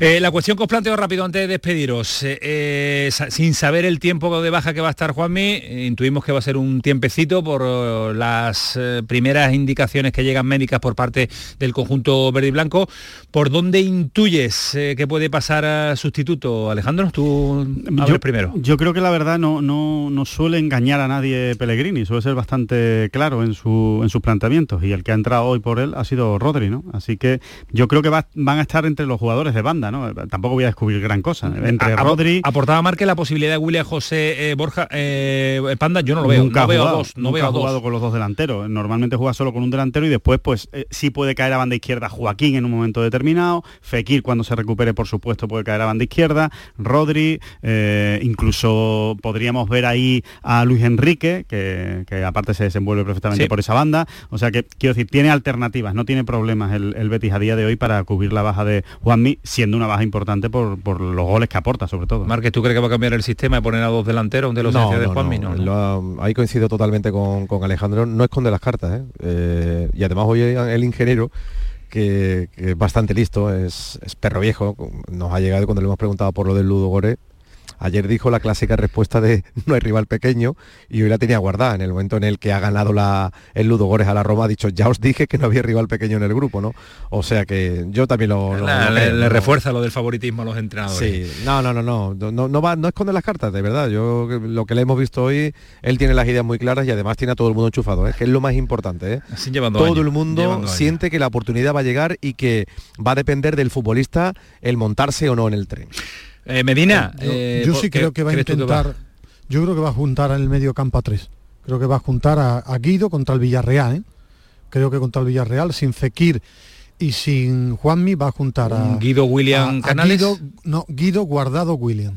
Eh, la cuestión que os planteo rápido antes de despediros. Eh, eh, sin saber el tiempo de baja que va a estar Juanmi, intuimos que va a ser un tiempecito por las primeras indicaciones que llegan médicas por parte del conjunto verde y blanco. ¿Por dónde intuyes que puede pasar a sustituto, Alejandro? Tú yo, primero. Yo creo que la verdad no, no, suele engañar a nadie Pellegrini, suele ser bastante claro en, su, en sus planteamientos y el que ha entrado hoy por él ha sido Rodri, ¿no? Así que yo creo que van a estar entre los jugadores de banda, ¿no? Tampoco voy a descubrir gran cosa. Entre Rodri... Aportaba Marque la posibilidad de William José eh, Borja eh, Panda, yo no lo veo. Nunca no veo dos, no ha jugado con los dos delanteros. Normalmente juega solo con un delantero y después pues eh, sí puede caer a banda izquierda Joaquín en un momento determinado, Fekir cuando se recupere por supuesto puede caer a banda izquierda, Rodri, incluso podríamos ver ahí a Luis Enrique, que, aparte se desenvuelve perfectamente por esa banda. O sea que, quiero decir, tiene alternativas, no tiene problemas el, Betis a día de hoy para cubrir la baja de Juanmi, siendo una baja importante por, los goles que aporta, sobre todo. Márquez, ¿tú crees que va a cambiar el sistema y poner a dos delanteros de los no, de Juanmi? No, ahí coincido totalmente con, Alejandro, no esconde las cartas. ¿eh? Eh, y además hoy el ingeniero que, es bastante listo, es, es, perro viejo, nos ha llegado cuando le hemos preguntado por lo del Ludo Gore, Ayer dijo la clásica respuesta de no hay rival pequeño y hoy la tenía guardada. En el momento en el que ha ganado la, el Ludo Gores a la Roma ha dicho, ya os dije que no había rival pequeño en el grupo, ¿no? O sea que yo también lo... le, refuerza lo del favoritismo a los entrenadores. Sí, no, no, no, no, no, no, va, no esconde las cartas, de verdad. Yo lo que le hemos visto hoy, él tiene las ideas muy claras y además tiene a todo el mundo enchufado, ¿eh? que es lo más importante. ¿eh? todo el mundo siente que la oportunidad va a llegar y que va a depender del futbolista el montarse o no en el tren. Eh, Medina. Yo, eh, sí creo que va a intentar. Yo creo que va a juntar en el medio campo a tres. Creo que va a juntar a, Guido contra el Villarreal. ¿eh? Creo que contra el Villarreal, sin Fekir y sin Juanmi, va a juntar a. Guido William Canales. Guido, no, Guido Guardado William.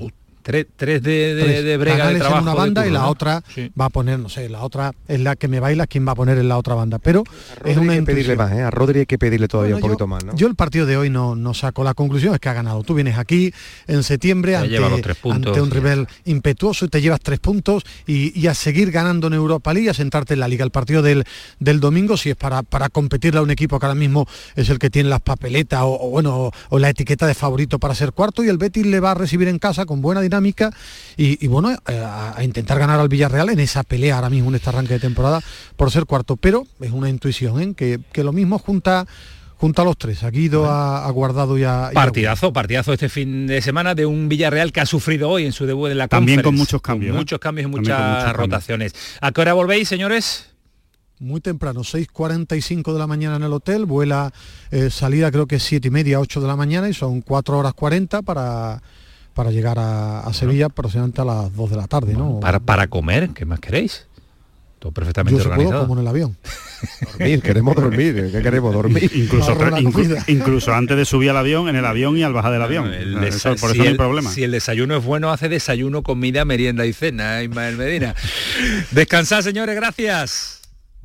Tres, tres de, de, de brega de trabajo. en una de banda y la ¿no? otra va a poner, no sé, la otra es la que me baila, ¿quién va a poner en la otra banda? Pero es Rodri una hay que pedirle intuición. más, ¿eh? A Rodri hay que pedirle todavía Bueno, un poquito más, ¿no? Yo el partido de hoy no, no saco la conclusión, es que ha ganado. Tú vienes aquí en septiembre ante, lleva los tres puntos, ante un sí. rival impetuoso y te llevas tres puntos y, y a seguir ganando en Europa League, a sentarte en la liga. El partido del, del domingo, si es para, para competirle a un equipo que ahora mismo es el que tiene las papeletas o, o bueno, o, o la etiqueta de favorito para ser cuarto y el Betis le va a recibir en casa con buena dinámica y, y bueno, eh, a, a intentar ganar al Villarreal en esa pelea ahora mismo en este arranque de temporada por ser cuarto. Pero es una intuición, ¿eh? que, que lo mismo junta junto a los tres, a Guido, a, a Guardado y a... y a Partidazo, partidazo este fin de semana de un Villarreal que ha sufrido hoy en su debut en la También con muchos cambios, ¿eh? muchos cambios y muchas muchos cambios. rotaciones. ¿A qué hora volvéis, señores? Muy temprano, 6.45 de la mañana en el hotel, vuela eh, salida creo que es 7 y media, 8 de la mañana y son 4 horas 40 para, para llegar a, a Sevilla aproximadamente a las 2 de la tarde, ¿no? Para, para comer, ¿qué más queréis? Todo perfectamente Yo si puedo, organizado. como en el avión. Dormir, queremos dormir, ¿qué queremos? Dormir. Incluso, antes de subir al avión, en el avión y al bajar del avión. El eso- por si eso no hay el- problema. Si el desayuno es bueno, hace desayuno, comida, merienda y cena, ¿eh, Ismael Medina. Descansad, señores, gracias.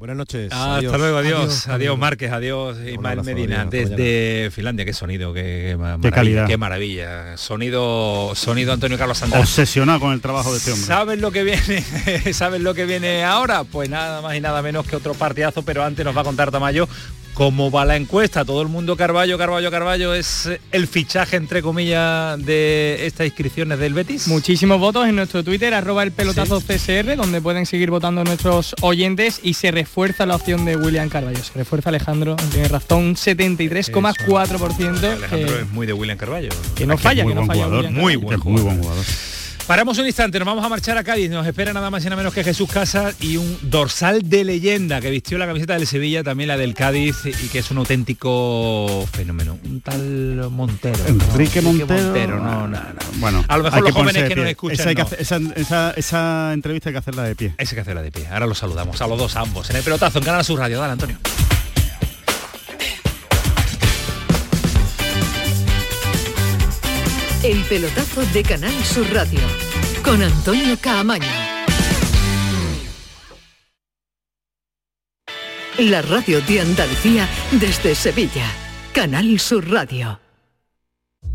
Buenas noches. Hasta adiós. luego, adiós. Adiós, Adiós, adiós. Márquez, adiós, Ismael Medina. hasta Desde Finlandia, qué sonido, qué, qué calidad. qué maravilla. Sonido, sonido Antonio Carlos Santana. Obsesionado con el trabajo de este hombre. ¿Sabes lo que viene? ¿Sabes lo que viene ahora? Pues nada más y nada menos que otro partidazo, pero antes nos va a contar Tamayo cómo va la encuesta. Todo el mundo Carballo, Carballo, Carballo es el fichaje entre comillas de estas inscripciones del Betis. Muchísimos votos en nuestro Twitter, arroba el pelotazo CSR, donde pueden seguir votando nuestros oyentes y se refuerza la opción de William Carballo. Se refuerza Alejandro, tiene razón, un 73,4%. Alejandro que- es muy de William Carballo. que no falla, muy que no buen falla jugador, William muy buen Es muy buen jugador. Paramos un instante, nos vamos a marchar a Cádiz, nos espera nada más y nada menos que Jesús Casas y un dorsal de leyenda que vistió la camiseta del Sevilla, también la del Cádiz y que es un auténtico fenómeno. Un tal Montero. ¿no? Enrique Montero. no, no, no. Bueno, A lo mejor hay los jóvenes que nos escuchan, Esa, hay que hacer- esa, esa- esa entrevista hay que hacerla de pie. Ese que hace la de pie. Ahora los saludamos a los dos, a ambos. En el pelotazo, en Canal Sur Radio. Dale, Antonio. El pelotazo de Canal Sur Radio con Antonio Caamaño. La radio de Andalucía desde Sevilla. Canal Sur Radio.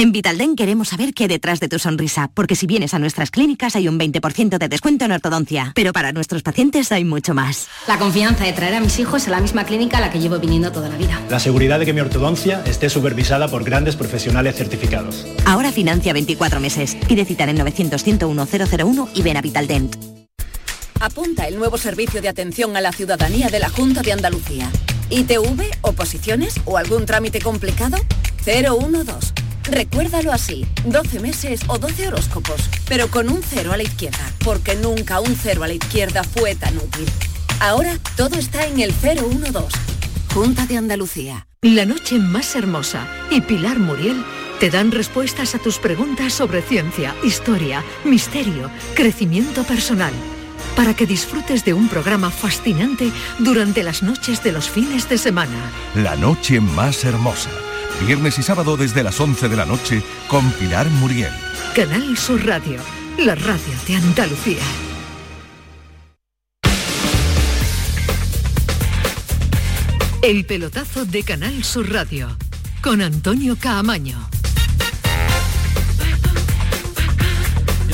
En Vitalden queremos saber qué hay detrás de tu sonrisa, porque si vienes a nuestras clínicas hay un 20% de descuento en ortodoncia, pero para nuestros pacientes hay mucho más. La confianza de traer a mis hijos a la misma clínica a la que llevo viniendo toda la vida. La seguridad de que mi ortodoncia esté supervisada por grandes profesionales certificados. Ahora financia 24 meses. Pide cita en el 900 101 001 y ven a Vitaldent. Apunta el nuevo servicio de atención a la ciudadanía de la Junta de Andalucía. ITV, oposiciones o algún trámite complicado? 012. Recuérdalo así, 12 meses o 12 horóscopos, pero con un cero a la izquierda, porque nunca un cero a la izquierda fue tan útil. Ahora todo está en el 012. Junta de Andalucía. La noche más hermosa y Pilar Muriel te dan respuestas a tus preguntas sobre ciencia, historia, misterio, crecimiento personal. para que disfrutes de un programa fascinante durante las noches de los fines de semana. La noche más hermosa. Viernes y sábado desde las 11 de la noche con Pilar Muriel. Canal Sur Radio, la radio de Andalucía. El pelotazo de Canal Sur Radio con Antonio Caamaño.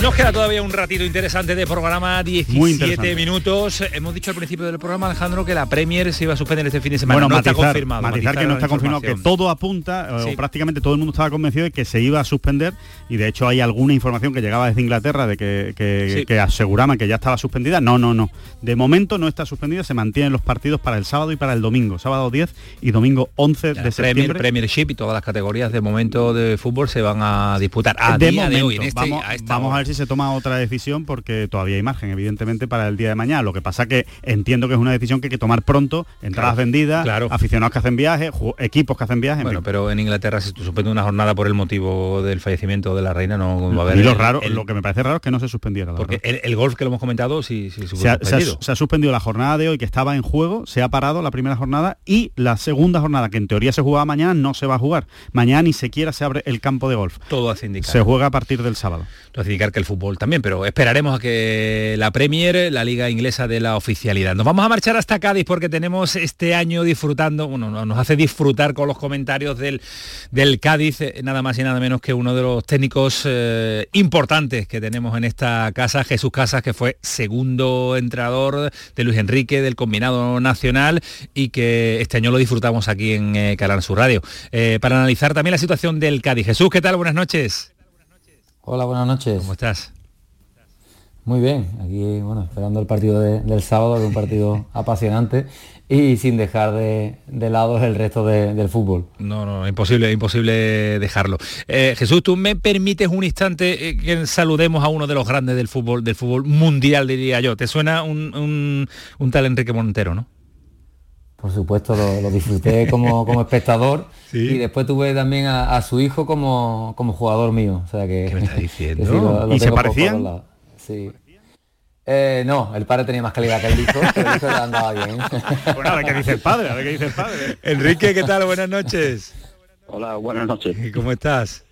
Nos queda todavía un ratito interesante de programa, 17 minutos. Hemos dicho al principio del programa, Alejandro, que la Premier se iba a suspender este fin de semana. Bueno, no matizar, está confirmado. matizar que no está confirmado, que todo apunta, Sí. o prácticamente todo el mundo estaba convencido de que se iba a suspender y de hecho hay alguna información que llegaba desde Inglaterra de que, que, Sí. que aseguraban que ya estaba suspendida. No, no, no. De momento no está suspendida, se mantienen los partidos para el sábado y para el domingo. Sábado 10 y domingo 11 de Premier, septiembre. Premiership y todas las categorías de momento de fútbol se van a disputar a de día de momento, hoy. En este, vamos, a esta vamos a hora. Ver si se toma otra decisión porque todavía hay margen, evidentemente, para el día de mañana. Lo que pasa que entiendo que es una decisión que hay que tomar pronto, entradas Claro, vendidas, claro. aficionados que hacen viajes, equipos que hacen viajes. en Bueno, fin. pero en Inglaterra se suspende una jornada por el motivo del fallecimiento de la reina, no va a haber. y lo el- raro, el- lo que me parece raro es que no se suspendiera. la porque el, el golf que lo hemos comentado sí, sí, se, ha, se ha- suspendido. se ha suspendido la jornada de hoy que estaba en juego, se ha parado la primera jornada y la segunda jornada que en teoría se jugaba mañana no se va a jugar. Mañana ni siquiera se abre el campo de golf. Todo hace indicar. Se juega a partir del sábado. Todo hace indicar el fútbol también, pero esperaremos a que la Premier, la liga inglesa de la oficialidad. Nos vamos a marchar hasta Cádiz porque tenemos este año disfrutando, bueno, no- nos hace disfrutar con los comentarios del, del Cádiz, eh, nada más y nada menos que uno de los técnicos eh, importantes que tenemos en esta casa, Jesús Casas, que fue segundo entrenador de Luis Enrique del combinado nacional y que este año lo disfrutamos aquí en eh, Canal Sur Radio. Eh, para analizar también la situación del Cádiz. Jesús, ¿qué tal? Buenas noches. Hola, buenas noches. ¿Cómo estás? Muy bien, aquí bueno, esperando el partido de- del sábado, que es un partido apasionante y sin dejar de, de lado el resto de- del fútbol. No, no, imposible, imposible dejarlo. Eh, Jesús, ¿tú me permites un instante eh, que saludemos a uno de los grandes del fútbol, del fútbol mundial, diría yo? ¿Te suena un, un- un tal Enrique Montero, no? Por supuesto, lo, lo disfruté como, como espectador y después tuve también a, a su hijo como, como jugador mío. O sea que, diciendo? que sí, lo- lo ¿Y se por parecían? Sí. Eh, no, el padre tenía más calidad que el hijo, pero el hijo andaba bien. Bueno, a ver qué dice el padre, a ver qué dice el padre. Enrique, ¿qué tal? Buenas noches. Hola, buenas noches. ¿Y cómo estás?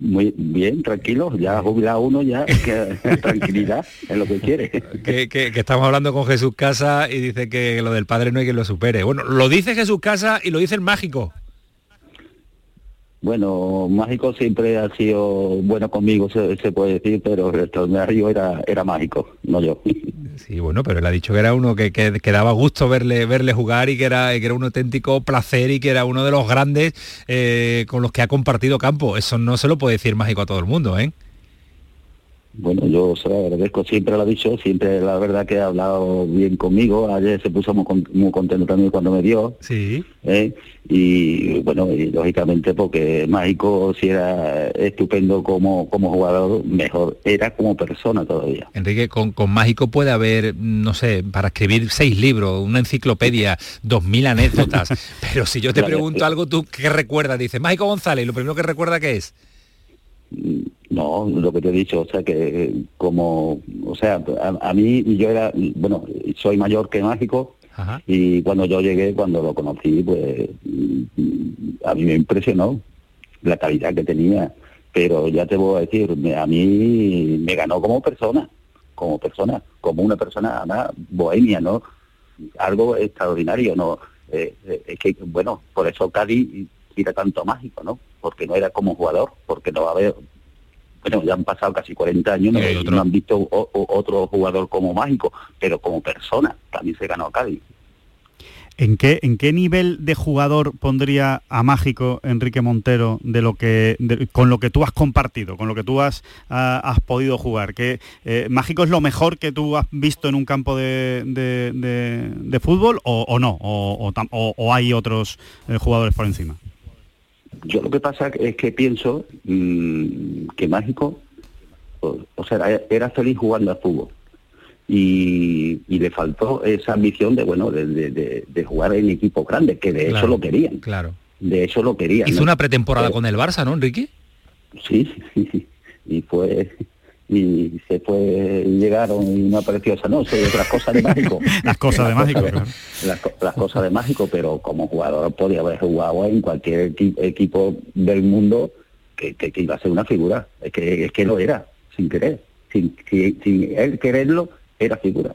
Muy bien, tranquilo, ya jubilado uno, ya que, tranquilidad es lo que quiere. Que, que- que estamos hablando con Jesús Casa y dice que lo del padre no hay quien lo supere. Bueno, lo dice Jesús Casa y lo dice el mágico. Bueno, Mágico siempre ha sido bueno conmigo, se, puede decir, pero el extraordinario era, era mágico, no yo. Sí, bueno, pero él ha dicho que era uno que, que- que daba gusto verle, verle jugar y que era, que era un auténtico placer y que era uno de los grandes eh, con los que ha compartido campo. Eso no se lo puede decir mágico a todo el mundo, ¿eh? Bueno, yo se lo agradezco, siempre lo ha dicho, siempre la verdad que ha hablado bien conmigo, ayer se puso muy, muy contento también cuando me dio, Sí. ¿eh? y bueno, y lógicamente porque Mágico si era estupendo como, como jugador, mejor era como persona todavía. Enrique, con, con mágico puede haber, no sé, para escribir seis libros, una enciclopedia, dos mil anécdotas. pero si yo te pregunto algo, ¿tú qué recuerdas? Dice, Mágico González, lo primero que recuerda que es. No, lo que te he dicho, o sea que como, o sea, a, a mí yo era, bueno, soy mayor que Mágico Ajá. y cuando yo llegué, cuando lo conocí, pues a mí me impresionó la calidad que tenía, pero ya te voy a decir, me- a mí me ganó como persona, como persona, como una persona además bohemia, ¿no? Algo extraordinario, ¿no? Eh, eh, es que, bueno, por eso Cádiz tira tanto mágico, ¿no? Porque no era como jugador, porque no va a haber bueno, ya han pasado casi 40 años, no, otro. no han visto o- o- otro jugador como mágico, pero como persona también se ganó a Cádiz. ¿En qué, ¿En qué nivel de jugador pondría a Mágico Enrique Montero de lo que de- con lo que tú has compartido, con lo que tú has, ah, has podido jugar? ¿Que, eh, ¿Mágico es lo mejor que tú has visto en un campo de, de- fútbol o, o no? O, o tam- o- o hay otros eh, jugadores por encima? Yo lo que pasa es que pienso mm, que Mágico, o, o sea, era- era feliz jugando al fútbol. Y, y le faltó esa ambición de, bueno, de, de- de- de jugar en equipos grandes, que de Claro, eso lo querían. Claro. De eso lo querían. Hizo ¿no? una pretemporada Pero- con el Barça, ¿no, Enrique? Sí, sí, sí. Y fue y se fue y llegaron y no apareció esa noche otras cosas de mágico. Las cosas de mágico las, cosas de mágico pero como jugador podía haber jugado en cualquier equipo del mundo que, iba a ser una figura. Es que es que lo era sin querer. Sin, sin él quererlo era figura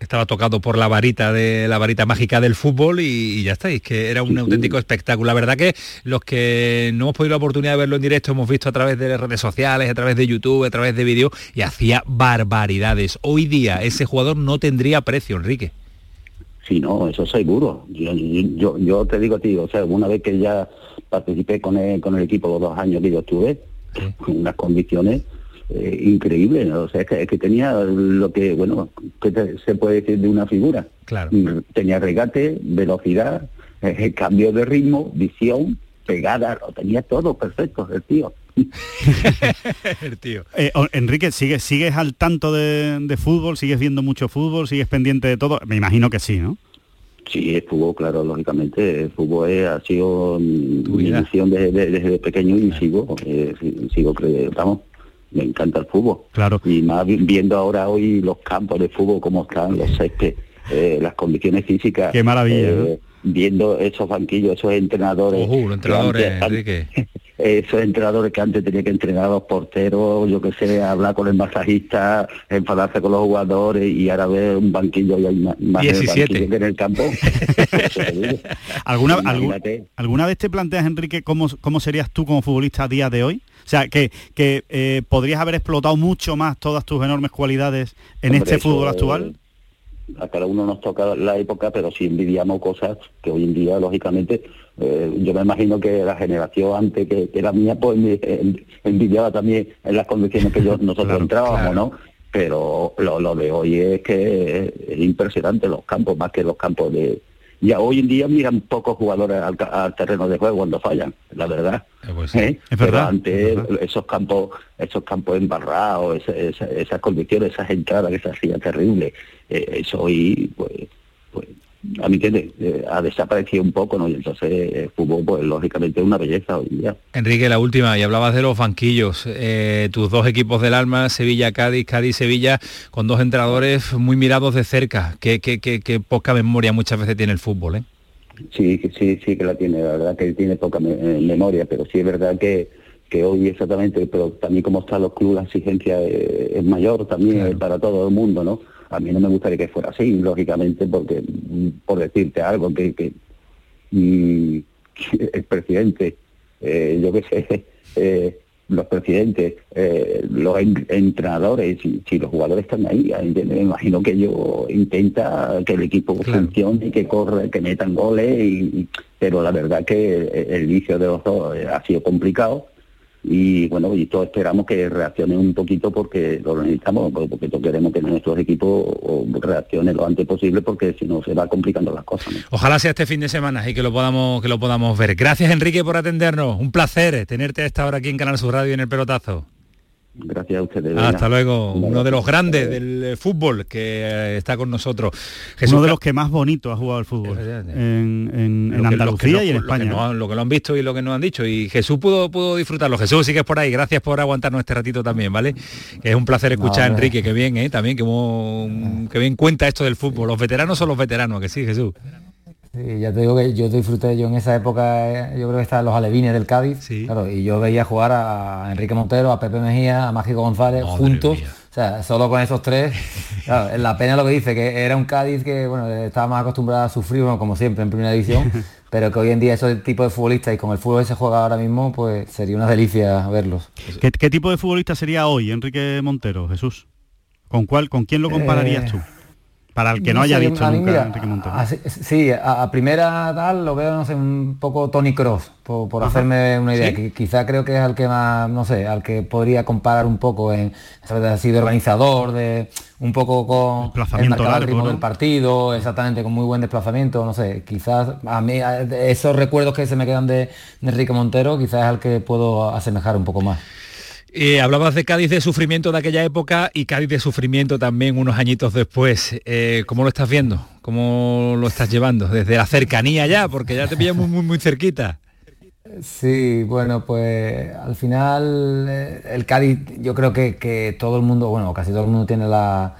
estaba tocado por la varita de la varita mágica del fútbol y, ya está, que era un auténtico espectáculo. La verdad que los que no hemos podido la oportunidad de verlo en directo hemos visto a través de redes sociales, a través de YouTube, a través de vídeos y hacía barbaridades. Hoy día ese jugador no tendría precio, Enrique. Sí, no, eso seguro. Yo, yo, yo te digo a ti, o sea, una vez que ya participé con el, con el equipo los dos años que yo estuve, con unas condiciones eh, increíble, o sea, es que, tenía lo que, bueno, que se puede decir de una figura. Claro. Mm, tenía regate, velocidad, eh, cambio de ritmo, visión, pegada, lo tenía todo perfecto, el tío. el tío. Eh, Enrique, ¿sigues, ¿sigues al tanto de, fútbol? ¿Sigues viendo mucho fútbol? ¿Sigues pendiente de todo? Me imagino que sí, ¿no? Sí, el fútbol, claro, lógicamente. El fútbol ha sido mi misión desde, pequeño y sigo, sigo creyendo, vamos, me encanta el fútbol. Claro. Y más viendo ahora hoy los campos de fútbol, cómo están, los céspedes, eh, las condiciones físicas. Qué maravilla. Eh, viendo esos banquillos, esos entrenadores. los entrenadores, Esos entrenadores que antes tenía que entrenar a los porteros, yo que sé, hablar con el masajista, enfadarse con los jugadores y ahora ver un banquillo y hay más, más en en el campo. ¿Alguna, ¿Alguna vez te planteas, Enrique, cómo, cómo serías tú como futbolista a día de hoy? O sea, que, que eh, podrías haber explotado mucho más todas tus enormes cualidades en este fútbol actual. A cada uno nos toca la época, pero si envidiamos cosas que hoy en día, lógicamente, eh, yo me imagino que la generación antes que, era mía, pues envidiaba también en las condiciones que yo, nosotros entrábamos, ¿no? Pero lo, lo de hoy es que es impresionante los campos, más que los campos de, ya hoy en día miran pocos jugadores al, terreno de juego cuando fallan, la verdad. Eh, pues ¿Eh? Pero antes esos campos, esos campos embarrados, esas condiciones, esas entradas que se hacían terribles, eh, eso hoy pues, pues a mí que eh, ha desaparecido un poco, ¿no? Y entonces el fútbol, pues lógicamente es una belleza hoy día. Enrique, la última, y hablabas de los banquillos, eh, tus dos equipos del alma, Sevilla, Cádiz, Cádiz, Sevilla, con dos entrenadores muy mirados de cerca. Qué, qué, qué, poca memoria muchas veces tiene el fútbol, ¿eh? Sí, sí, sí que la tiene, la verdad que tiene poca eh, memoria, pero sí es verdad que, que hoy exactamente, pero también como están los clubes, la exigencia es, mayor también para todo el mundo, ¿no? A mí no me gustaría que fuera así, lógicamente, porque, por decirte algo, que, que, el presidente, eh, yo qué sé, eh, los presidentes, eh, los entrenadores, si, los jugadores están ahí, me imagino que ellos intenta que el equipo funcione, que corre, que metan goles, y, pero la verdad que el, el inicio de los dos ha sido complicado y bueno, y todos esperamos que reaccionen un poquito porque lo necesitamos, porque queremos que nuestros equipos reaccionen lo antes posible porque si no se va complicando las cosas. Ojalá sea este fin de semana y que lo podamos que lo podamos ver. Gracias Enrique por atendernos, un placer tenerte a esta hora aquí en Canal Sur Radio en el pelotazo. Gracias a ustedes. Hasta luego. Uno de los grandes del eh, fútbol que eh, está con nosotros. Uno de los que más bonito ha jugado el fútbol en, Andalucía y en España. Lo que, lo han visto y lo que nos han dicho. Y Jesús pudo, pudo disfrutarlo. Jesús, sigues por ahí. Gracias por aguantarnos este ratito también, ¿vale? Que es un placer escuchar a Enrique, que bien, ¿eh? También, que, que bien cuenta esto del fútbol. Los veteranos son los veteranos, que sí, Jesús. Sí, ya te digo que yo disfruté, yo en esa época, eh, yo creo que estaban los alevines del Cádiz, claro, y yo veía jugar a Enrique Montero, a Pepe Mejía, a Mágico González, juntos, o sea, solo con esos tres, claro, la pena lo que dice, que era un Cádiz que, bueno, estaba más acostumbrado a sufrir, como siempre, en primera división, pero que hoy en día esos tipos de futbolistas y con el fútbol que se juega ahora mismo, pues sería una delicia verlos. ¿Qué, tipo de futbolista sería hoy Enrique Montero, Jesús? ¿Con cuál, con quién lo compararías eh, tú? Para el que no, haya visto nunca Enrique Montero. sí, a, primera tal lo veo, no sé, un poco Tony Cross, por, hacerme una idea. quizá creo que es al que más, no sé, al que podría comparar un poco en, así de organizador, de un poco con el ritmo del partido, exactamente, con muy buen desplazamiento, no sé, quizás a mí esos recuerdos que se me quedan de, de Enrique Montero, quizás es al que puedo asemejar un poco más. Eh, hablabas de Cádiz de sufrimiento de aquella época y Cádiz de sufrimiento también unos añitos después. Eh, ¿Cómo lo estás viendo? ¿Cómo lo estás llevando? Desde la cercanía ya, porque ya te pillamos muy, muy, cerquita. Sí, bueno, pues al final eh, el Cádiz, yo creo que, todo el mundo, bueno, casi todo el mundo tiene la,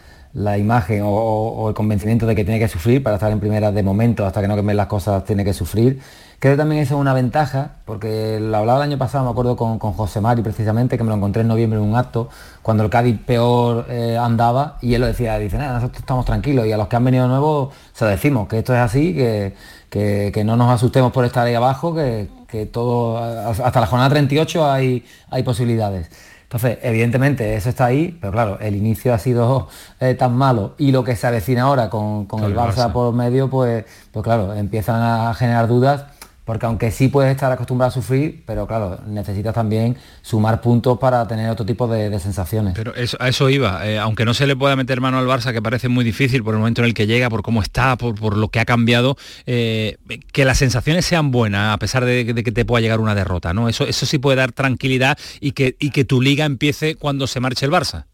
imagen o, el convencimiento de que tiene que sufrir para estar en primera de momento, hasta que no cambien las cosas, tiene que sufrir. Creo que también eso es una ventaja, porque lo hablaba el año pasado, me acuerdo con, José Mari precisamente, que me lo encontré en noviembre en un acto, cuando el Cádiz peor eh, andaba, y él lo decía, dice, nada, nosotros estamos tranquilos, y a los que han venido nuevos se lo decimos, que esto es así, que, que, no nos asustemos por estar ahí abajo, que, todo, hasta la jornada 38 hay, hay posibilidades. Entonces, evidentemente, eso está ahí, pero claro, el inicio ha sido eh, tan malo y lo que se avecina ahora con, el, Barça, por medio, pues, pues claro, empiezan a generar dudas porque aunque sí puedes estar acostumbrado a sufrir, pero claro, necesitas también sumar puntos para tener otro tipo de, sensaciones. Pero eso, a eso iba, eh, aunque no se le pueda meter mano al Barça, que parece muy difícil por el momento en el que llega, por cómo está, por, lo que ha cambiado, eh, que las sensaciones sean buenas, a pesar de, que te pueda llegar una derrota, ¿no? Eso, eso sí puede dar tranquilidad y que, y que tu liga empiece cuando se marche el Barça.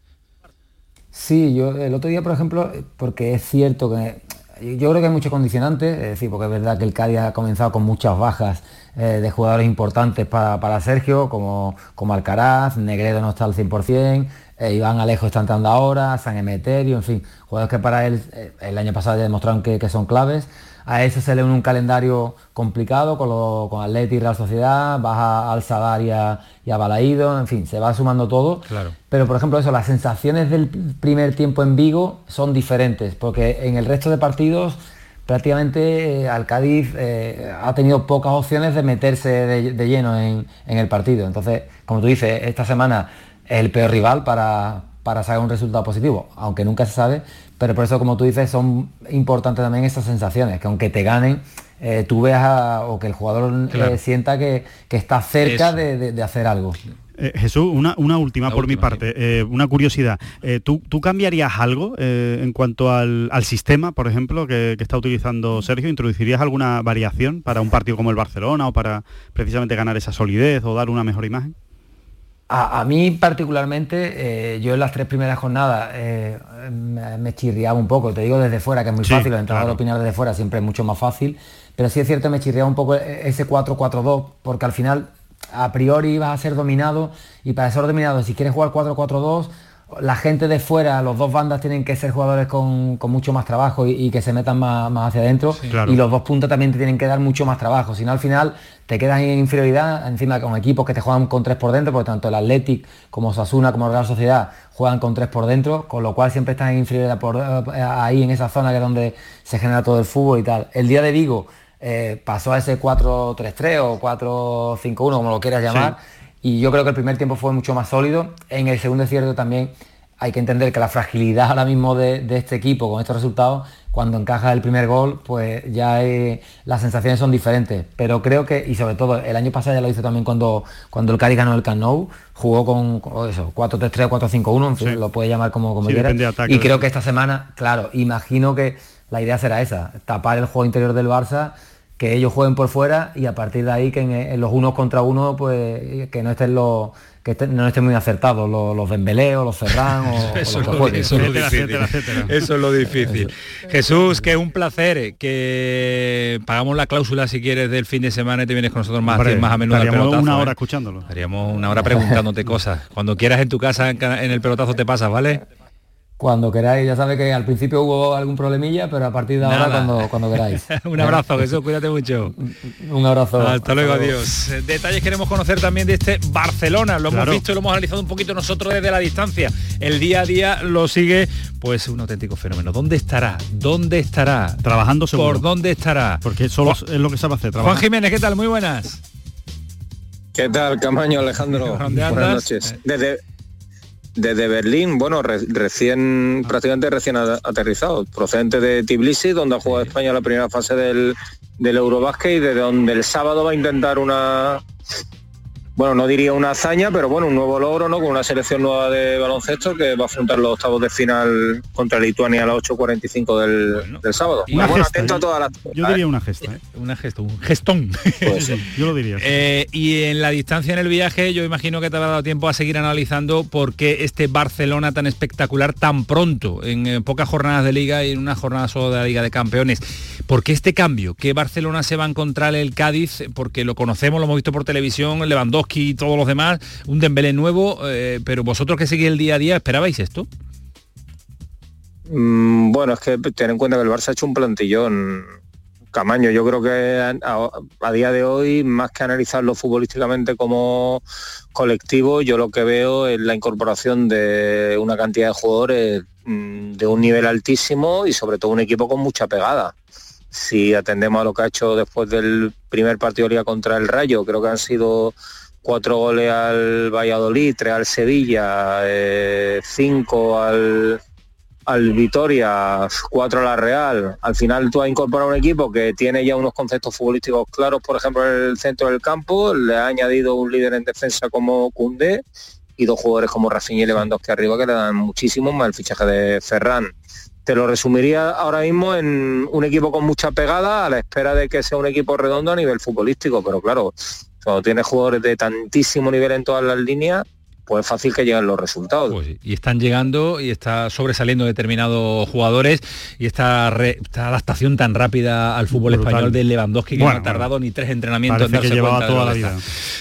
Sí, yo el otro día, por ejemplo, porque es cierto que yo creo que hay muchos condicionantes, es decir, porque es verdad que el Cádiz ha comenzado con muchas bajas eh, de jugadores importantes para, Sergio, como, como Alcaraz, Negredo no está al 100%, eh, Iván Alejo está entrando ahora, San Emeterio, en fin, jugadores que para él eh, el año pasado ya demostraron que son claves. A eso se le une un calendario complicado con, lo, con Atleti y Real Sociedad, baja al Sadar y a, Balaído, en fin, se va sumando todo. Claro. Pero por ejemplo eso, las sensaciones del primer tiempo en Vigo son diferentes, porque en el resto de partidos prácticamente eh, al Cádiz eh, ha tenido pocas opciones de meterse de, lleno en, el partido. Entonces, como tú dices, esta semana es el peor rival para, para sacar un resultado positivo, aunque nunca se sabe, pero por eso, como tú dices, son importantes también esas sensaciones, que aunque te ganen, eh, tú veas o que el jugador eh, sienta que, está cerca de, hacer algo. Eh, Jesús, una, última por mi parte, una curiosidad. ¿tú, cambiarías algo en cuanto al, sistema, por ejemplo, que, que, está utilizando Sergio? ¿Introducirías alguna variación para un partido como el Barcelona o para precisamente ganar esa solidez o dar una mejor imagen? A, mí particularmente, eh, yo en las tres primeras jornadas eh, me, chirriaba un poco, te digo desde fuera, que es muy fácil, entrar a opinar desde fuera siempre es mucho más fácil, pero sí es cierto, me chirriaba un poco ese 4-4-2, porque al final a priori vas a ser dominado y para ser dominado, si quieres jugar 4-4-2, la gente de fuera, los dos bandas tienen que ser jugadores con, mucho más trabajo y, que se metan más, hacia adentro. Y los dos puntos también te tienen que dar mucho más trabajo. Si no, al final te quedas en inferioridad encima con equipos que te juegan con tres por dentro, porque tanto el Athletic como Sasuna como Real Sociedad juegan con tres por dentro, con lo cual siempre estás en inferioridad por, eh, ahí en esa zona que es donde se genera todo el fútbol y tal. El día de Vigo eh, pasó a ese 4-3-3 o 4-5-1, como lo quieras llamar y yo creo que el primer tiempo fue mucho más sólido. En el segundo es cierto también hay que entender que la fragilidad ahora mismo de, este equipo con estos resultados, cuando encaja el primer gol, pues ya las sensaciones son diferentes. Pero creo que, y sobre todo, el año pasado ya lo hizo también cuando, cuando el Cádiz ganó el Camp jugó con, eso, 4-3-3, 4-5-1, en fin, lo puede llamar como, como quiera. Y creo que esta semana, claro, imagino que la idea será esa, tapar el juego interior del Barça que ellos jueguen por fuera y a partir de ahí que en, los unos contra uno pues que no estén los que no estén muy acertados los, los o los Ferran o, eso, es lo, difícil. Eso es lo difícil. Jesús, que es un placer que pagamos la cláusula si quieres del fin de semana y te vienes con nosotros más, más a menudo Estaríamos una hora ¿eh? escuchándolo. Estaríamos una hora preguntándote cosas. Cuando quieras en tu casa en el pelotazo te pasas, ¿vale? Cuando queráis, ya sabe que al principio hubo algún problemilla, pero a partir de ahora cuando, cuando queráis. un abrazo, Jesús, cuídate mucho. Un abrazo. Hasta, luego, adiós. Detalles queremos conocer también de este Barcelona. Lo hemos visto y lo hemos analizado un poquito nosotros desde la distancia. El día a día lo sigue, pues un auténtico fenómeno. ¿Dónde estará? ¿Dónde estará? Trabajando seguro. ¿Por dónde estará? Porque solo es lo que sabe hacer. Juan Jiménez, ¿qué tal? Muy buenas. ¿Qué tal, Camaño Alejandro? Buenas noches. Desde, desde Berlín, bueno, recién, prácticamente recién aterrizado, procedente de Tbilisi, donde ha jugado España la primera fase del, del Eurobásquet y de donde el sábado va a intentar una bueno, no diría una hazaña, pero bueno, un nuevo logro, ¿no? Con una selección nueva de baloncesto que va a afrontar los octavos de final contra Lituania a las 8.45 del, del sábado. Una bueno, gesta, atento ¿eh? a todas las... Yo diría una gesta, ¿eh? Una gesto, un gestón. Yo lo diría. Eh, y en la distancia en el viaje, yo imagino que te habrá dado tiempo a seguir analizando por qué este Barcelona tan espectacular tan pronto, en eh, pocas jornadas de liga y en una jornada solo de la Liga de Campeones. ¿Por qué este cambio? ¿Qué Barcelona se va a encontrar el Cádiz? Porque lo conocemos, lo hemos visto por televisión, Lewandowski y todos los demás, un Dembélé nuevo, eh, pero vosotros que seguís el día a día, ¿esperabais esto? Mm, bueno, es que ten en cuenta que el Barça ha hecho un plantillón. Camaño, yo creo que a, día de hoy, más que analizarlo futbolísticamente como colectivo, yo lo que veo es la incorporación de una cantidad de jugadores mm, de un nivel altísimo y sobre todo un equipo con mucha pegada. Si atendemos a lo que ha hecho después del primer partido de contra el Rayo, creo que han sido cuatro goles al Valladolid, tres al Sevilla, eh, cinco al, al Vitoria, cuatro a la Real. Al final tú has incorporado un equipo que tiene ya unos conceptos futbolísticos claros, por ejemplo, en el centro del campo, le ha añadido un líder en defensa como Cundé y dos jugadores como Rafinha y Lewandowski arriba que le dan muchísimo más el fichaje de Ferran. Te lo resumiría ahora mismo en un equipo con mucha pegada a la espera de que sea un equipo redondo a nivel futbolístico, pero claro, cuando tienes jugadores de tantísimo nivel en todas las líneas, pues es fácil que lleguen los resultados. y están llegando y está sobresaliendo determinados jugadores y esta, re- esta adaptación tan rápida al fútbol Brutal. español de Lewandowski que Bueno, no ha tardado ni tres entrenamientos en que darse llevaba cuenta de toda la vida.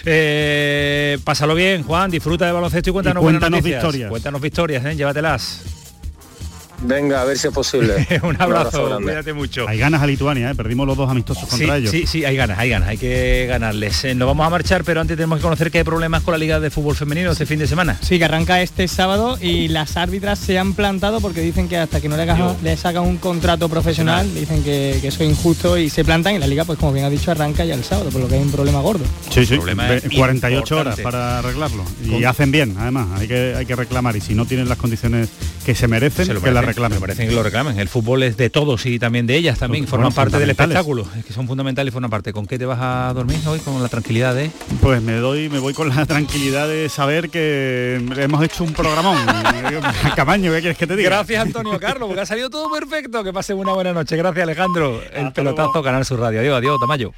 Eh, pásalo bien, Juan, disfruta de baloncesto y cuéntanos, Y buenas cuéntanos noticias. victorias. Cuéntanos victorias, ¿eh? llévatelas. Venga, a ver si es posible. Un abrazo, cuídate mucho. Hay ganas a Lituania, ¿eh? perdimos los dos amistosos Sí, contra ellos. sí, sí, hay ganas, hay ganas, hay que ganarles. Eh, nos vamos a marchar, pero antes tenemos que conocer que hay problemas con la Liga de Fútbol Femenino este fin de semana. Sí, que arranca este sábado y las árbitras se han plantado porque dicen que hasta que no le, hagan- le sacan un contrato profesional, dicen que, que eso es injusto y se plantan y la liga, pues como bien ha dicho, arranca ya el sábado, por lo que hay un problema gordo. Sí, sí, problema ve- es 48 horas para arreglarlo. Y hacen bien, además, hay que, hay que reclamar. Y si no tienen las condiciones que se merecen, Se lo que las merecen, reclamen. Me parecen que lo reclamen. El fútbol es de todos y también de ellas también. Forman bueno, parte del espectáculo. Es que son fundamentales y forman parte. ¿Con qué te vas a dormir hoy? Con la tranquilidad de... Pues me doy, me voy con la tranquilidad de saber que hemos hecho un programón. Camaño, ¿qué quieres que te diga? Gracias Antonio Carlos, porque ha salido todo perfecto. Que pasen una buena noche. Gracias Alejandro. El pelotazo Canal Sur Radio. Adiós, adiós, Tamayo.